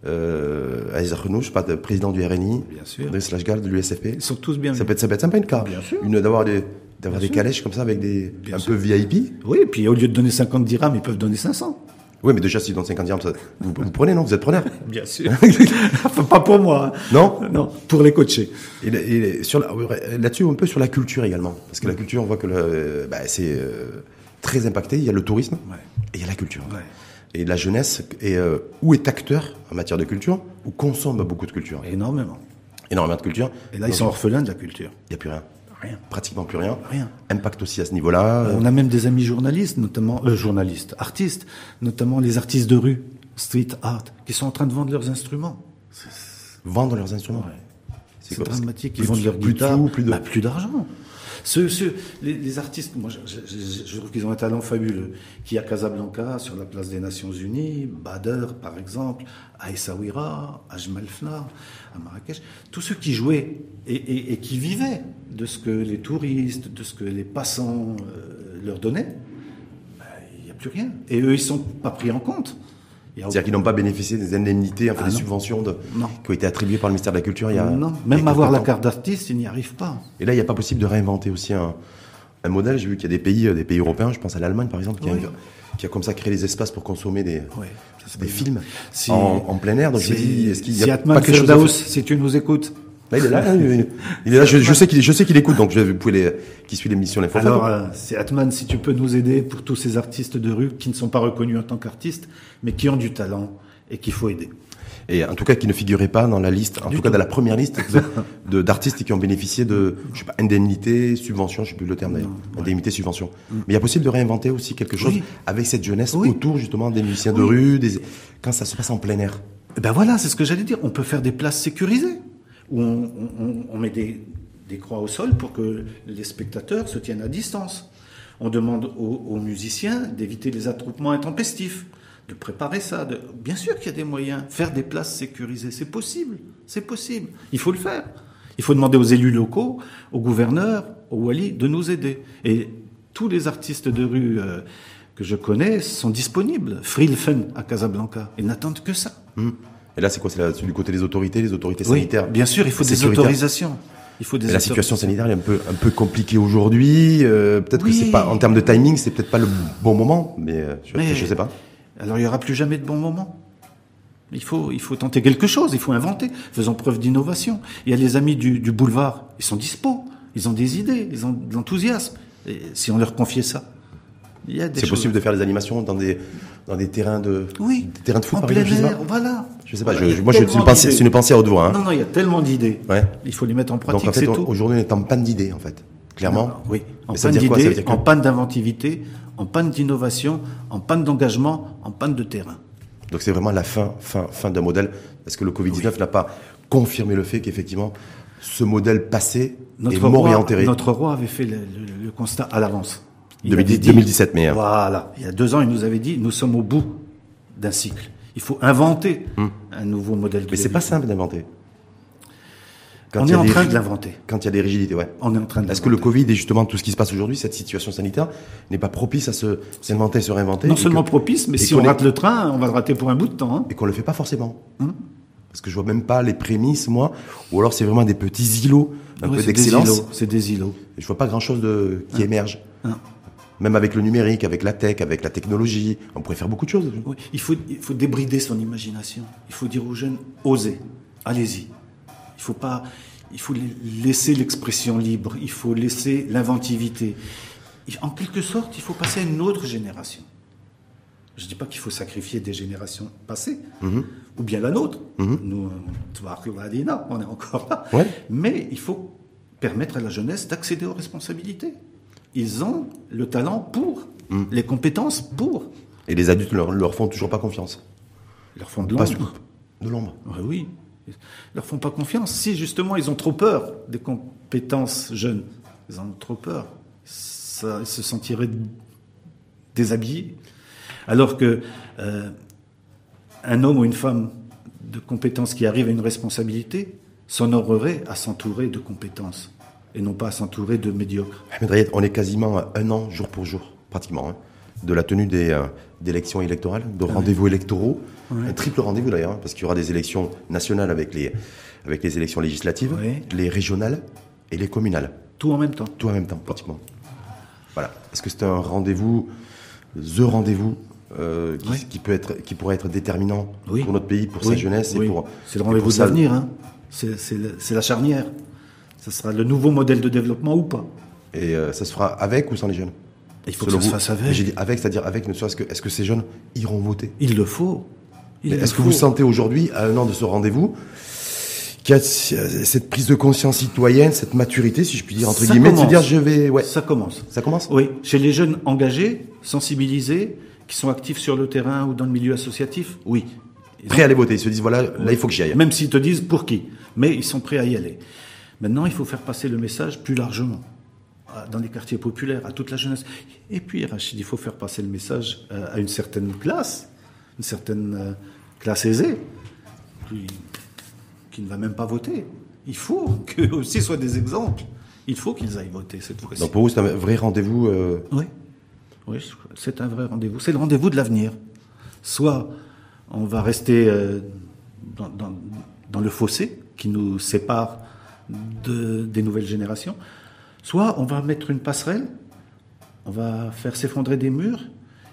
euh, Aïza Renouch, président du RNI, Bien sûr. Driss Lashgal de l'USFP. Ils sont tous bien Ça peut être, ça peut être sympa une carte. Bien sûr. Une, d'avoir des, d'avoir des sûr. calèches comme ça avec des, Bien un sûr. peu VIP. Oui, et puis au lieu de donner 50 dirhams, ils peuvent donner 500. Oui, mais déjà, s'ils donnent 50 dirhams, ça- vous, vous prenez, non? Vous êtes preneur? [LAUGHS] Bien sûr. [LAUGHS] enfin, pas pour moi. hein. Non? Non, pour les coacher. Et, sur la- là-dessus, un peu sur la culture également. Parce que la culture, on voit que le- bah, c'est euh, très impacté. Il y a le tourisme Ouais. et il y a la culture. Ouais. Et la jeunesse est, euh, ou est acteur en matière de culture, ou consomme beaucoup de culture. Énormément. Énormément de culture. Et là, ils sont orphelins de la culture. Il n'y a plus rien. Rien. Pratiquement plus rien. Rien. Impact aussi à ce niveau-là. On a même des amis journalistes, notamment euh, journalistes, artistes, notamment les artistes de rue, street art, qui sont en train de vendre leurs instruments. Vendre leurs instruments. C'est dramatique. Ils vendent de- leur plus de guitare, sous, plus de- bah, plus d'argent. Ceux, ceux, les, artistes, moi, je, trouve qu'ils ont un talent fabuleux. Qui à Casablanca, sur la place des Nations Unies, Bader, par exemple, à Essaouira, à Jmalfna, à Marrakech, tous ceux qui jouaient et, qui vivaient de ce que les touristes, de ce que les passants euh, leur donnaient, bah, il n'y a plus rien. Et eux, ils sont pas pris en compte. C'est-à-dire qu'ils n'ont pas bénéficié des indemnités, enfin Ah des subventions de, qui ont été attribuées par le ministère de la Culture il y a. non, a même avoir la carte d'artiste, ils n'y arrivent pas. Et là, il n'y a pas possible de réinventer aussi un, un modèle. J'ai vu qu'il y a des pays, euh, des pays européens, je pense à l'Allemagne par exemple, qui, Oui. a, qui a comme ça créé des espaces pour consommer des, des films Si- en, en plein air. Donc je me Si- dis, est-ce qu'il y si a Atman pas quelque chose à si tu nous écoutes. Là, il est là, hein, il, il est là. Je, je sais qu'il, je sais qu'il écoute, donc je, vous pouvez les, qui suit l'émission L'Info. Alors, euh, c'est Atman, si tu peux nous aider pour tous ces artistes de rue qui ne sont pas reconnus en tant qu'artistes, mais qui ont du talent et qu'il faut aider. Et en tout cas, qui ne figurait pas dans la liste, en Du tout cas tout. dans la première liste [LAUGHS] de- d'artistes qui ont bénéficié de, je sais pas, indemnité, subvention, je sais plus le terme d'ailleurs, indemnité, subvention. Mais il y a possible de réinventer aussi quelque chose Oui. avec cette jeunesse Oui. autour justement des musiciens de rue, des, quand ça se passe en plein air. Eh Ben voilà, c'est ce que j'allais dire. On peut faire des places sécurisées où on, met des, croix au sol pour que les spectateurs se tiennent à distance. On demande aux, musiciens d'éviter les attroupements intempestifs, de préparer ça. Bien sûr qu'il y a des moyens. Faire des places sécurisées, c'est possible. C'est possible. Il faut le faire. Il faut demander aux élus locaux, aux gouverneurs, aux wali de nous aider. Et tous les artistes de rue euh, que je connais sont disponibles. Frilfen à Casablanca. Ils n'attendent que ça. Hmm. Et là, c'est quoi? C'est du côté des autorités, les autorités Oui, sanitaires bien sûr, il faut des autorisations. Il faut des Mais la situation sanitaire est un peu, un peu compliquée aujourd'hui. euh, peut-être Oui. que c'est pas, en termes de timing, c'est peut-être pas le bon moment, mais, euh, je, Mais- je sais pas. Alors il n'y aura plus jamais de bons moments. Il faut, il faut tenter quelque chose, il faut inventer. Faisons preuve d'innovation. Il y a les amis du, du boulevard, ils sont dispo, ils ont des idées, ils ont de l'enthousiasme. Si on leur confiait ça, il y a des C'est possible de faire des animations dans des, dans des terrains de, Oui, des terrains de foot, en par plein exemple, air, voilà. Je sais pas, je- moi, je- c'est une pensée- une à haute voix, hein. Non, non, il y a tellement d'idées. Ouais. Il faut les mettre en pratique, Donc en fait, c'est on- tout. aujourd'hui, on est en panne d'idées, en fait. Clairement. Oui, en Mais panne d'idées, que- en panne d'inventivité, en panne d'innovation, en panne d'engagement, en panne de terrain. Donc c'est vraiment la fin, fin, fin d'un modèle. Parce que le Covid-19 n'a pas confirmé le fait qu'effectivement, ce modèle passé est mort roi, et enterré? notre roi avait fait le, le- le constat à l'avance. Il 2010, avait dit- 2017, mais, euh, Voilà. Il y a deux ans, il nous avait dit nous sommes au bout d'un cycle. Il faut inventer un nouveau modèle de Hmm. Mais c'est pas simple d'inventer. Quand On est en train de l'inventer. Quand il y a des rigidités, ouais. On est en train de Est-ce que le. Covid et justement tout ce qui se passe aujourd'hui, cette situation sanitaire, n'est pas propice à se s'inventer, se réinventer Non seulement que- propice, mais si on est- rate le train, on va le rater pour un bout de temps. hein. et qu'on le fait pas forcément. Hum. Parce que je vois même pas les prémices, moi, ou alors c'est vraiment des petits îlots, un Ouais, peu d'excellence. C'est des îlots. Je vois pas grand chose de, qui émerge. Hein. Même avec le numérique, avec la tech, avec la technologie, on pourrait faire beaucoup de choses. Oui, il faut, il faut débrider son imagination. Il faut dire aux jeunes, osez, allez-y. Il faut pas, il faut laisser l'expression libre. Il faut laisser l'inventivité. En quelque sorte, il faut passer à une autre génération. Je dis pas qu'il faut sacrifier des générations passées, ou bien la nôtre. Nous, euh, Tabarak on est encore là. Ouais. Mais il faut permettre à la jeunesse d'accéder aux responsabilités. Ils ont le talent pour, les compétences pour. Et les adultes leur, leur font toujours pas confiance. Ils leur font de l'ombre. de l'ombre. Ouais, oui. Ils leur font pas confiance. Si justement ils ont trop peur des compétences jeunes, ils en ont trop peur. Ça, ils se sentiraient déshabillés. Alors que euh, un homme ou une femme de compétences qui arrive à une responsabilité s'honorerait à s'entourer de compétences. Et non pas s'entourer de médiocres. On est quasiment à un an, jour pour jour, pratiquement, hein, de la tenue des euh, d'élections électorales, de rendez-vous électoraux, un triple rendez-vous d'ailleurs, hein, parce qu'il y aura des élections nationales avec les avec les élections législatives, les régionales et les communales, Tout en même temps. tout en même temps, pratiquement. Voilà. Est-ce que c'est un rendez-vous, the rendez-vous, euh, qui, Oui. qui peut être, qui pourrait être déterminant Oui. pour notre pays, pour sa Oui, jeunesse oui. et pour. C'est le rendez-vous de l'avenir. Hein. C'est la charnière. Ce sera le nouveau modèle de développement ou pas. Et euh, ça se fera avec ou sans les jeunes? Il faut que ça se fasse Mais avec. J'ai dit avec, c'est-à-dire avec, ne serait-ce que, est-ce que ces jeunes iront voter? Il le faut. Il Mais le Est-ce que faut. vous sentez aujourd'hui, à un an de ce rendez-vous, qu'il y a cette prise de conscience citoyenne, cette maturité, si je puis dire, entre Ça guillemets, de se commence. dire je vais. Ouais. Ça commence. Ça commence? Oui, chez les jeunes engagés, sensibilisés, qui sont actifs sur le terrain ou dans le milieu associatif, oui. Ils Prêts à aller voter. Ils se disent voilà, là il faut que j'y aille. Même s'ils te disent pour qui? Mais ils sont prêts à y aller. Maintenant, il faut faire passer le message plus largement, dans les quartiers populaires, à toute la jeunesse. Et puis, Rachid, il faut faire passer le message euh, à une certaine classe, une certaine euh, classe aisée, qui, qui ne va même pas voter. Il faut [LAUGHS] qu'eux aussi soient des exemples. Il faut qu'ils aillent voter cette fois-ci. Donc pour vous, c'est un vrai rendez-vous. euh, Oui, oui, c'est un vrai rendez-vous. C'est le rendez-vous de l'avenir. Soit on va rester dans, dans- dans le fossé qui nous sépare de- des nouvelles générations, soit on va mettre une passerelle, on va faire s'effondrer des murs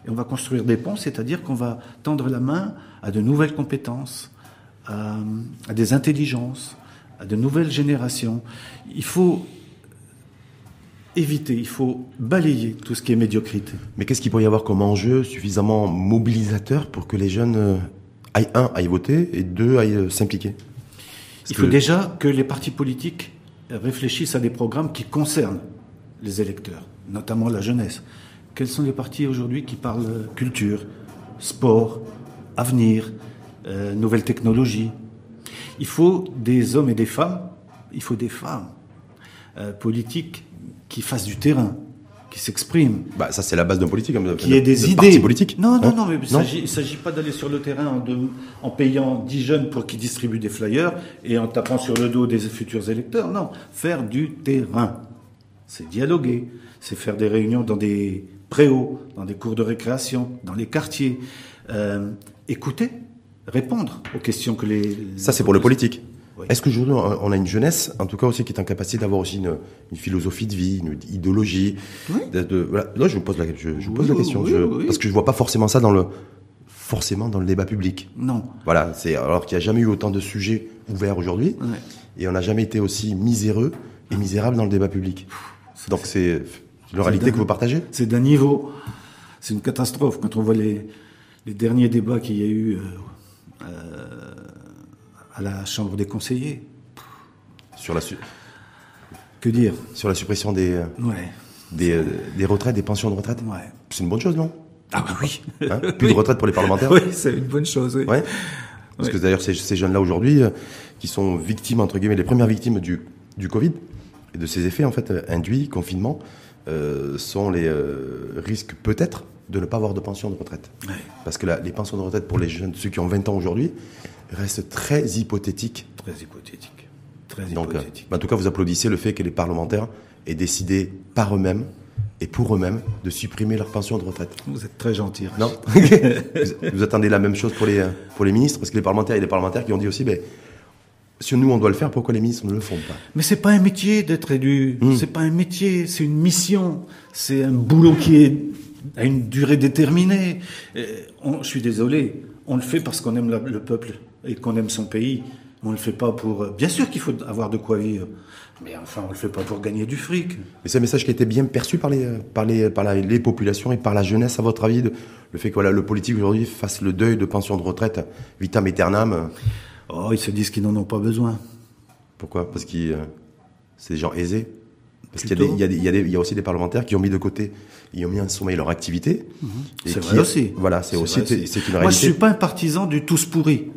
et on va construire des ponts, c'est-à-dire qu'on va tendre la main à de nouvelles compétences, à, des intelligences, à de nouvelles générations. Il faut éviter, il faut balayer tout ce qui est médiocrité. Mais qu'est-ce qu'il pourrait y avoir comme enjeu suffisamment mobilisateur pour que les jeunes euh, aillent un aillent voter et deux aillent euh, s'impliquer? Il que- faut déjà que les partis politiques réfléchissent à des programmes qui concernent les électeurs, notamment la jeunesse. Quels sont les partis aujourd'hui qui parlent culture, sport, avenir, euh, nouvelles technologies? Il faut des hommes et des femmes, il faut des femmes euh, politiques qui fassent du terrain, qui s'expriment, Bah, ça c'est la base d'un politique. hein, qui ait des de idées. parti politique. Non, non, Hein non, mais il ne s'agit pas d'aller sur le terrain en, de- en payant 10 jeunes pour qu'ils distribuent des flyers et en tapant sur le dos des futurs électeurs. Non, faire du terrain. C'est dialoguer, c'est faire des réunions dans des préaux, dans des cours de récréation, dans les quartiers. Euh, écouter, répondre aux questions que les... Ça, c'est pour le politique. Oui. Est-ce qu'aujourd'hui, on a une jeunesse, en tout cas aussi, qui est en capacité d'avoir aussi une, une philosophie de vie, une idéologie de, de- voilà. Là, je vous pose la, je, pose Oui, la question. oui, je- oui. Parce que je vois pas forcément ça dans le, forcément dans le débat public. Non. Voilà, c'est alors qu'il n'y a jamais eu autant de sujets ouverts aujourd'hui, et on n'a jamais été aussi miséreux et misérable dans le débat public. Donc c'est une réalité que vous partagez? C'est d'un niveau, c'est une catastrophe quand on voit les, les derniers débats qu'il y a eu euh, euh, à la Chambre des conseillers. Sur la, su- Que dire? sur la suppression des, euh, Ouais, des, euh, des retraites, des pensions de retraite? ouais. C'est une bonne chose, non? Ah bah oui. Hein? [LAUGHS] Plus de retraite pour les parlementaires? Oui, c'est une bonne chose. Oui. Ouais. Parce que d'ailleurs, ces, ces jeunes-là aujourd'hui, euh, qui sont victimes, entre guillemets, les premières victimes du, du Covid et de ses effets, en fait, induits, confinement, sont les risques, peut-être, de ne pas avoir de pension de retraite. Parce que la- les pensions de retraite pour les jeunes, ceux qui ont 20 ans aujourd'hui, restent très hypothétiques. Très hypothétique. Très Donc, euh, hypothétique. en tout cas, vous applaudissez le fait que les parlementaires aient décidé par eux-mêmes et pour eux-mêmes de supprimer leur pension de retraite. Vous êtes très gentil. Rachid. Non [LAUGHS] vous, [LAUGHS] vous attendez la même chose pour les, euh, pour les ministres? Parce que les parlementaires, il y a des parlementaires qui ont dit aussi, ben, si nous on doit le faire, pourquoi les ministres ne le font pas? Mais c'est pas un métier d'être élu. Hmm. C'est pas un métier, c'est une mission. C'est un boulot qui est à une durée déterminée. Euh, on- je suis désolé, on le fait parce qu'on aime la- le peuple et qu'on aime son pays. On le fait pas pour. Bien sûr qu'il faut avoir de quoi vivre, mais enfin on le fait pas pour gagner du fric. Mais c'est un message qui a été bien perçu par les, par les, par la- les populations et par la jeunesse, à votre avis, de- le fait que voilà, le politique aujourd'hui fasse le deuil de pension de retraite vitam aeternam. Oh, ils se disent qu'ils n'en ont pas besoin. Pourquoi? Parce que euh, c'est des gens aisés. Parce qu'il y, y, y, y a aussi des parlementaires qui ont mis de côté, ils ont mis en sommeil leur activité. Mhm. C'est qui- vrai aussi. Voilà, c'est aussi, c'est une Moi, réalité. je suis pas un partisan du tous pourri.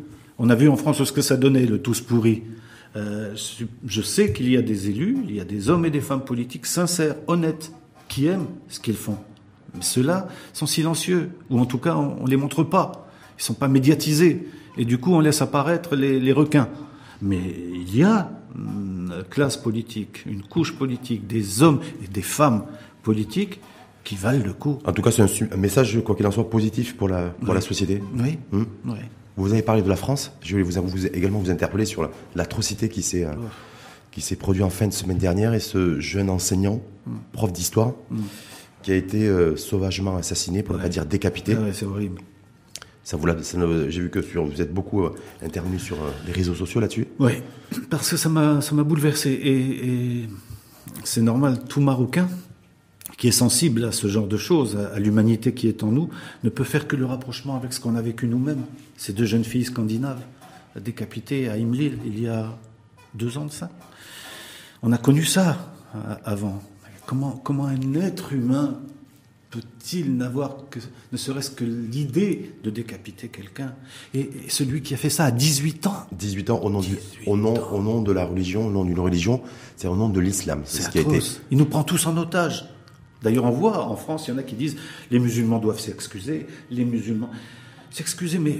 On a vu en France ce que ça donnait, le tous pourri. Euh, je sais qu'il y a des élus, il y a des hommes et des femmes politiques sincères, honnêtes, qui aiment ce qu'ils font. Mais ceux-là sont silencieux, ou en tout cas, on, on les montre pas. Ils sont pas médiatisés. Et du coup, on laisse apparaître les, les requins. Mais il y a une classe politique, une couche politique, des hommes et des femmes politiques qui valent le coup. En tout cas, c'est un, message, quoi qu'il en soit, positif pour la, pour la société. Oui. Hmm oui. Vous avez parlé de la France. Je voulais vous, vous également vous interpeller sur l'atrocité qui s'est euh, qui s'est produite en fin de semaine dernière et ce jeune enseignant, hmm. prof d'histoire, hmm. qui a été euh, sauvagement assassiné, pour ne pas dire décapité. Ah c'est horrible. Ça vous j'ai vu que sur, vous êtes beaucoup euh, intervenu sur les réseaux sociaux là-dessus. Oui, parce que ça m'a ça m'a bouleversé et c'est normal. Tout Marocain qui est sensible à ce genre de choses, à, l'humanité qui est en nous, ne peut faire que le rapprochement avec ce qu'on a vécu nous-mêmes. Ces deux jeunes filles scandinaves décapitées à Imlil il y a deux ans de ça. On a connu ça euh, avant. Comment, comment un être humain peut-il n'avoir que, ne serait-ce que l'idée de décapiter quelqu'un? Et, celui qui a fait ça à 18 ans 18 ans au nom, du, au nom, au nom de la religion, au nom d'une religion, c'est au nom de l'islam. C'est ce qui a été. Il nous prend tous en otage. D'ailleurs, on voit en France, il y en a qui disent les musulmans doivent s'excuser, les musulmans s'excuser, mais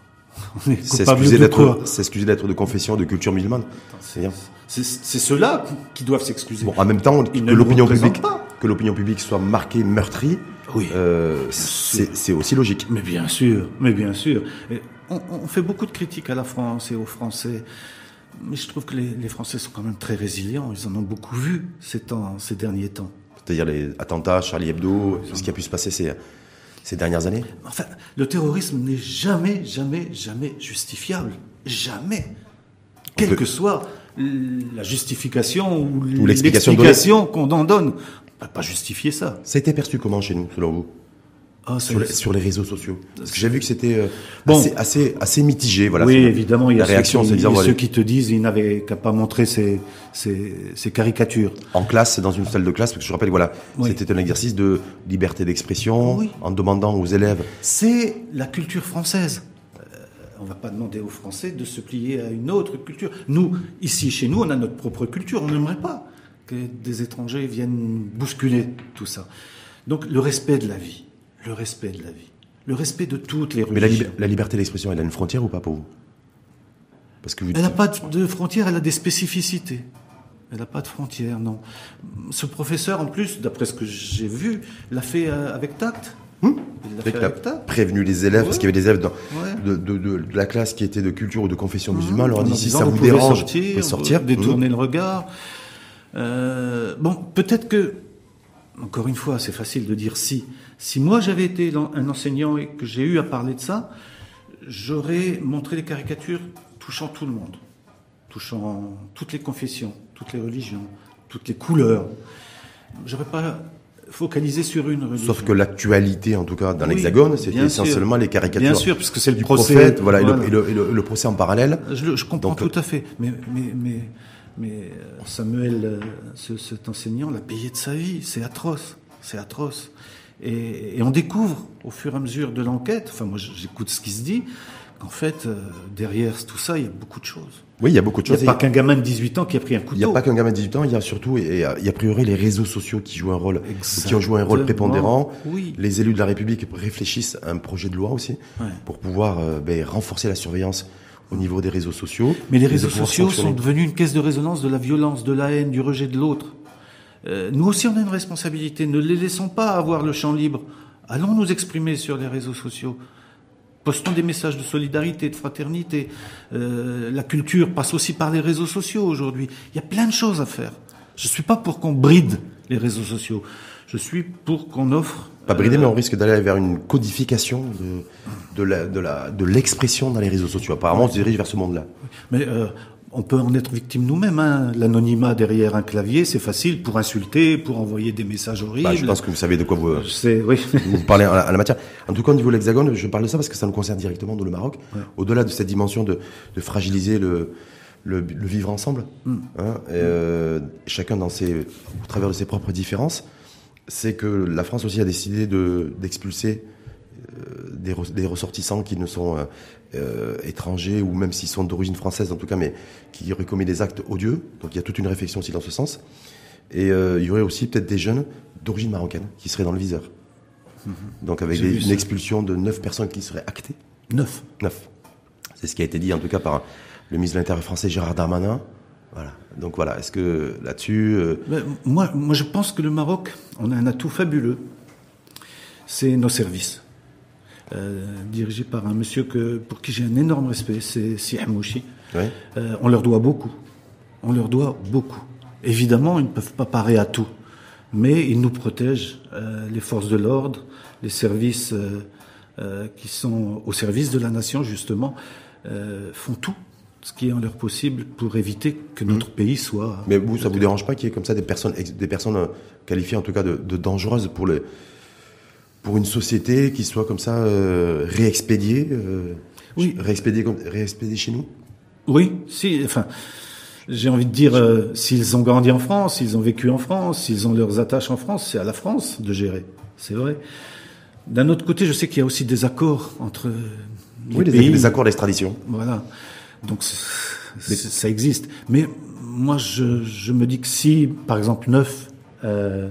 [LAUGHS] on est s'excuser d'être, s'excuser d'être de confession, de culture musulmane. C'est, c'est, ceux-là qui doivent s'excuser. Bon, en même temps, que l'opinion publique, que l'opinion publique soit marquée, meurtrie, oui, euh, c'est, aussi logique. Mais bien sûr, mais bien sûr. on, fait beaucoup de critiques à la France et aux Français. Mais je trouve que les, les Français sont quand même très résilients. Ils en ont beaucoup vu ces temps, ces derniers temps c'est-à-dire les attentats, Charlie Hebdo, ce qui a pu se passer ces, ces dernières années Enfin, le terrorisme n'est jamais, jamais, jamais justifiable. Jamais. Quelle que soit la justification ou, l'explication qu'on en donne. On ne peut pas justifier ça. Ça a été perçu comment chez nous, selon vous? Ah, sur, les, réseaux sociaux. Parce que j'ai vu que c'était euh, bon. assez, assez, mitigé. Voilà, oui, évidemment, il y a réaction, ceux, qui, ceux qui te disent qu'ils n'avaient qu'à pas montrer ces, caricatures. En classe, dans une salle de classe, parce que je rappelle, voilà, c'était un exercice de liberté d'expression, en demandant aux élèves. C'est la culture française. Euh, on va pas demander aux Français de se plier à une autre culture. Nous, ici, chez nous, on a notre propre culture. On n'aimerait pas que des étrangers viennent bousculer tout ça. Donc, le respect de la vie le respect de la vie, le respect de toutes les religions. Mais la, liberté d'expression, elle a une frontière ou pas pour vous? Parce que Elle n'a pas de frontière, elle a des spécificités. Elle n'a pas de frontière, non. Ce professeur, en plus, d'après ce que j'ai vu, l'a fait euh, avec tact. Hum il a, prévenu les élèves, parce qu'il y avait des élèves de, la classe qui étaient de culture ou de confession musulmane, leur dit si ça vous, dérange, sortir, sortir. détourner hum. le regard. Euh, bon, peut-être que, encore une fois, c'est facile de dire si, si moi j'avais été un enseignant et que j'ai eu à parler de ça, j'aurais montré les caricatures touchant tout le monde, touchant toutes les confessions, toutes les religions, toutes les couleurs. J'aurais pas focalisé sur une religion. Sauf que l'actualité, en tout cas dans l'Hexagone, c'est essentiellement les caricatures. Bien sûr, puisque c'est le procès. voilà, Et, le, procès en parallèle. Je, comprends tout à fait, mais, mais, mais, mais euh, Samuel, euh, cet enseignant, l'a payé de sa vie. C'est atroce, c'est atroce. Et, on découvre au fur et à mesure de l'enquête, enfin moi j'écoute ce qui se dit, qu'en fait, euh, derrière tout ça, il y a beaucoup de choses. Oui, il y a beaucoup de choses. Il n'y a pas qu'un gamin de 18 ans qui a pris un couteau. Il n'y a pas qu'un gamin de 18 ans, il y a surtout, et, a priori les réseaux sociaux qui jouent un rôle, qui ont joué un rôle prépondérant. Oui. Les élus de la République réfléchissent à un projet de loi aussi, pour pouvoir euh, ben, renforcer la surveillance au niveau des réseaux sociaux. Mais les réseaux sociaux sont devenus une caisse de résonance de la violence, de la haine, du rejet de l'autre. Euh, nous aussi, on a une responsabilité. Ne les laissons pas avoir le champ libre. Allons nous exprimer sur les réseaux sociaux. Postons des messages de solidarité, de fraternité. Euh, la culture passe aussi par les réseaux sociaux aujourd'hui. Il y a plein de choses à faire. Je ne suis pas pour qu'on bride les réseaux sociaux. Je suis pour qu'on offre. Pas brider, mais on risque d'aller vers une codification de, de l'expression dans les réseaux sociaux. Apparemment, on se dirige vers ce monde-là. Mais euh, on peut en être victime nous-mêmes. Hein. L'anonymat derrière un clavier, c'est facile pour insulter, pour envoyer des messages horribles. Bah, je pense que vous savez de quoi vous, sais, oui. [LAUGHS] vous parlez à la, matière. En tout cas, au niveau de l'Hexagone, je parle de ça parce que ça nous concerne directement dans le Maroc. Au-delà de cette dimension de, fragiliser le, le, vivre ensemble, mm. hein, euh, chacun dans ses, au travers de ses propres différences, c'est que la France aussi a décidé d'expulser euh, des, des, ressortissants qui ne sont euh, euh, étrangers ou même s'ils sont d'origine française en tout cas, mais qui auraient commis des actes odieux. Donc il y a toute une réflexion aussi dans ce sens. Et il y aurait aussi peut-être des jeunes d'origine marocaine qui seraient dans le viseur. Mhm. Donc avec une expulsion de neuf personnes qui seraient actées. Neuf. Neuf. C'est ce qui a été dit en tout cas par le ministre de l'Intérieur français Gérard Darmanin. Voilà. Donc voilà, est-ce que là-dessus... euh, moi, moi, je pense que le Maroc, on a un atout fabuleux. C'est nos services. Euh, dirigés par un monsieur que, pour qui j'ai un énorme respect, c'est Si Hamouchi. ouais. Euh, on leur doit beaucoup. On leur doit beaucoup. Évidemment, ils ne peuvent pas parer à tout. Mais ils nous protègent, euh, les forces de l'ordre, les services euh, euh, qui sont au service de la nation, justement, euh, font tout ce qui est en leur possible pour éviter que notre pays soit... Mais vous, ça vous dérange pas qu'il y ait comme ça des personnes, des personnes qualifiées en tout cas de, de dangereuses pour le, pour une société qui soit comme ça euh, réexpédiée, euh, Oui. réexpédiée, comme- réexpédiée chez nous? Oui, si, enfin, j'ai envie de dire, euh, s'ils ont grandi en France, s'ils ont vécu en France, s'ils ont leurs attaches en France, c'est à la France de gérer. C'est vrai. D'un autre côté, je sais qu'il y a aussi des accords entre les Oui, les, pays. les accords d'extradition. Voilà. Donc ça existe. Mais moi, je, je me dis que si, par exemple, neuf euh,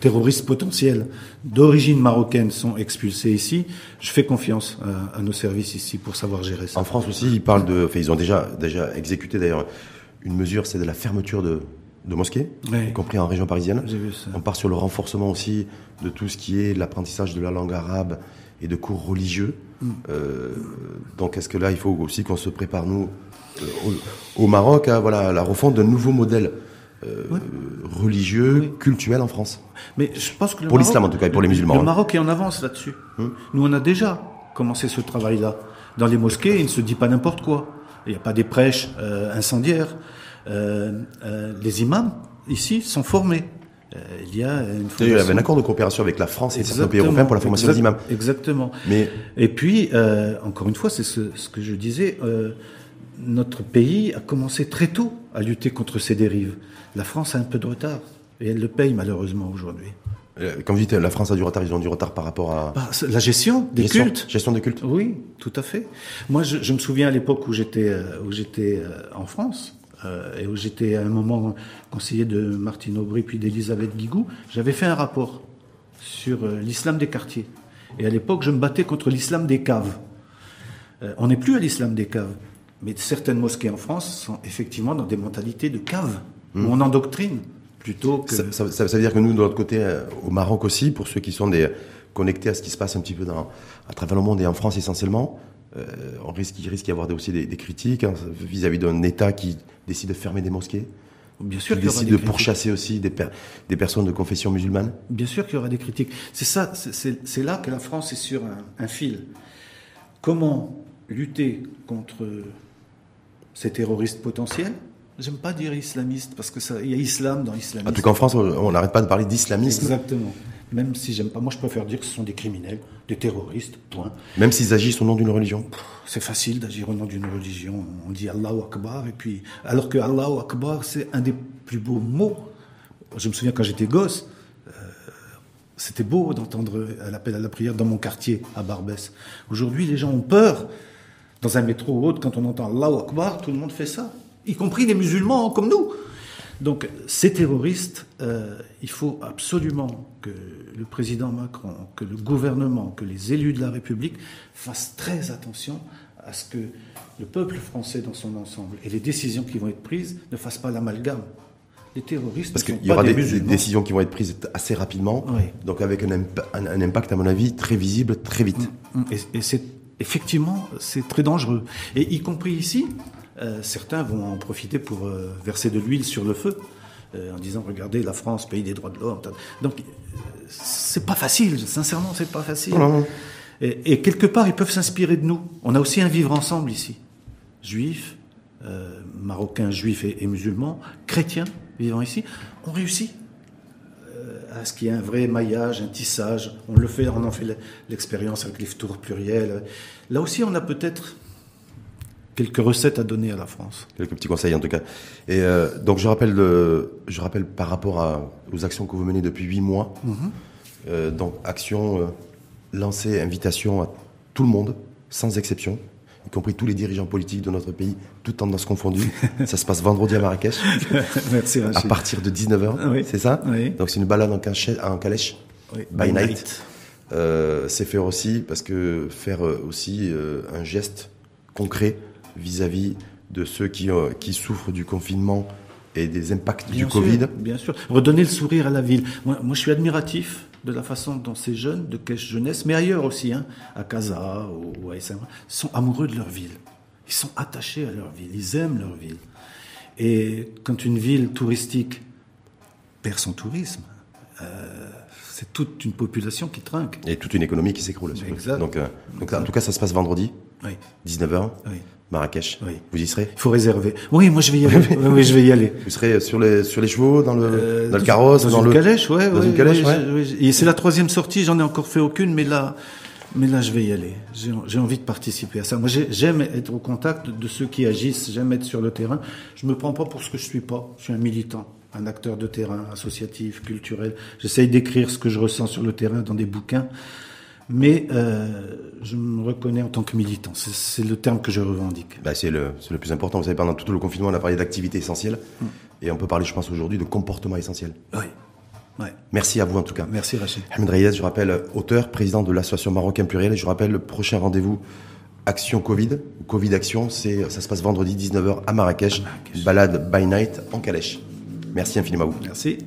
terroristes potentiels d'origine marocaine sont expulsés ici, je fais confiance à, à nos services ici pour savoir gérer ça. En France aussi, ils parlent de, enfin, ils ont déjà, déjà exécuté d'ailleurs une mesure, c'est de la fermeture de, de mosquées, y compris en région parisienne. J'ai vu ça. On part sur le renforcement aussi de tout ce qui est l'apprentissage de la langue arabe et de cours religieux. Mm. Euh, donc, est-ce que là, il faut aussi qu'on se prépare, nous, euh, au, au Maroc, à voilà, la refonte d'un nouveau modèle euh, religieux, Oui. culturel en France Mais je pense que le Pour l'islam, en tout cas, et pour les musulmans, Le hein. Maroc est en avance là-dessus. Nous, on a déjà commencé ce travail-là. Dans les mosquées, il ne se dit pas n'importe quoi. Il n'y a pas des prêches euh, incendiaires. Euh, euh, les imams, ici, sont formés. Euh, il y a une Il y avait un accord de coopération avec la France et certains pays européens pour la formation des Exact- imams. Exactement. Mais Et puis, euh, encore une fois, c'est ce, ce que je disais, euh, notre pays a commencé très tôt à lutter contre ces dérives. La France a un peu de retard, et elle le paye malheureusement aujourd'hui. euh, comme vous dites, la France a du retard, ils ont du retard par rapport à Bah, la gestion des gestion, cultes. gestion des cultes. Oui, tout à fait. Moi, je, je me souviens à l'époque où j'étais euh, où j'étais euh, en France euh, et où j'étais à un moment conseiller de Martine Aubry puis d'Elisabeth Guigou, j'avais fait un rapport sur euh, l'islam des quartiers. Et à l'époque, je me battais contre l'islam des caves. Euh, on n'est plus à l'islam des caves, mais certaines mosquées en France sont effectivement dans des mentalités de caves où on endoctrine plutôt que. Ça, ça- ça- ça veut dire que nous, de l'autre côté, euh, au Maroc aussi, pour ceux qui sont des, connectés à ce qui se passe un petit peu dans, à travers le monde et en France essentiellement, euh, on risque, il risque d'y avoir aussi des, des critiques hein, vis-à-vis d'un État qui décide de fermer des mosquées, Bien qui sûr décide de critiques. pourchasser aussi des, per- des personnes de confession musulmane. Bien sûr qu'il y aura des critiques. C'est ça, c'est- là que la France est sur un, un fil. Comment lutter contre ces terroristes potentiels J'aime pas dire islamistes parce que ça, il y a islam dans l'islamisme. En tout cas, en France, on on n'arrête pas de parler d'islamisme, Exactement. Même si j'aime pas, moi je préfère dire que ce sont des criminels, des terroristes. Point. même s'ils agissent au nom d'une religion. C'est facile d'agir au nom d'une religion. On dit Allahu Akbar et puis alors que Allahu Akbar c'est un des plus beaux mots. Je me souviens quand j'étais gosse, euh, c'était beau d'entendre l'appel à la prière dans mon quartier à Barbès. Aujourd'hui, les gens ont peur. Dans un métro ou autre, quand on entend Allahu Akbar, tout le monde fait ça, y compris les musulmans comme nous. Donc, ces terroristes, euh, il faut absolument que le président Macron, que le gouvernement, que les élus de la République fassent très attention à ce que le peuple français dans son ensemble et les décisions qui vont être prises ne fassent pas l'amalgame. Les terroristes Parce qu'il y aura des, des, des décisions qui vont être prises assez rapidement, Oui. donc avec un, impa- un- un impact, à mon avis, très visible, très vite. Et, et c'est effectivement c'est très dangereux. Et y compris ici, euh, certains vont en profiter pour euh, verser de l'huile sur le feu euh, en disant regardez la France, pays des droits de l'homme. Donc c'est pas facile, sincèrement c'est pas facile. Et, et quelque part ils peuvent s'inspirer de nous. On a aussi un vivre ensemble ici, juifs, marocains, juifs et, et musulmans, chrétiens vivant ici, on réussit à ce qu'il y ait un vrai maillage, un tissage. On le fait, on en fait l'expérience avec les tours pluriels. Là aussi, on a peut-être quelques recettes à donner à la France. Quelques petits conseils en tout cas. Et euh, donc je rappelle, le, je rappelle par rapport à, aux actions que vous menez depuis huit mois. Euh, donc action euh, lancée, invitation à tout le monde, sans exception, y compris tous les dirigeants politiques de notre pays, toutes tendances confondues. [LAUGHS] Ça se passe vendredi à Marrakech, [LAUGHS] Merci à Rachid. partir de 19h, Ah oui. c'est ça Oui. Donc c'est une balade en, calèche, Oui, by night. Euh, c'est faire aussi, parce que faire aussi euh, un geste concret vis-à-vis de ceux qui, euh, qui souffrent du confinement et des impacts Bien du sûr, Covid. Bien sûr. Redonner le sourire à la ville. Moi, moi, je suis admiratif de la façon dont ces jeunes de Caisse Jeunesse, mais ailleurs aussi, hein, à Casa ou à SMA, sont amoureux de leur ville. Ils sont attachés à leur ville. Ils aiment leur ville. Et quand une ville touristique perd son tourisme, euh, c'est toute une population qui trinque. Et toute une économie qui s'écroule. Exact. Donc, euh, donc en tout cas, ça se passe vendredi, Oui. 19h, Oui. Marrakech. Oui. Vous y serez? Il faut réserver. Oui, moi je vais y aller. [LAUGHS] oui, je vais y aller. Vous serez sur les, sur les chevaux, dans le, Euh, dans le carrosse, dans, dans, une le... calèche, ouais, dans ouais, une calèche, ouais, ouais. Et c'est la troisième sortie, j'en ai encore fait aucune, mais là, mais là, je vais y aller. J'ai envie de participer à ça. Moi, j'ai- j'aime être au contact de, de ceux qui agissent, j'aime être sur le terrain. Je me prends pas pour ce que je suis pas. Je suis un militant, un acteur de terrain, associatif, culturel. J'essaye d'écrire ce que je ressens sur le terrain dans des bouquins. Mais euh, je me reconnais en tant que militant. C'est- le terme que je revendique. Bah, c'est le, le plus important. Vous savez, pendant tout le confinement, on a parlé d'activités essentielles. Mm. Et on peut parler, je pense, aujourd'hui de comportement essentiel. Oui. Ouais. Merci à vous, en tout cas. Merci Rachid. Ahmed Reyes, je rappelle, auteur, président de l'association Marocain Pluriel. Et je rappelle, le prochain rendez-vous Action Covid, Covid Action, c'est, ça se passe vendredi 19h à Marrakech. Balade by night en calèche. Merci infiniment à vous. Merci.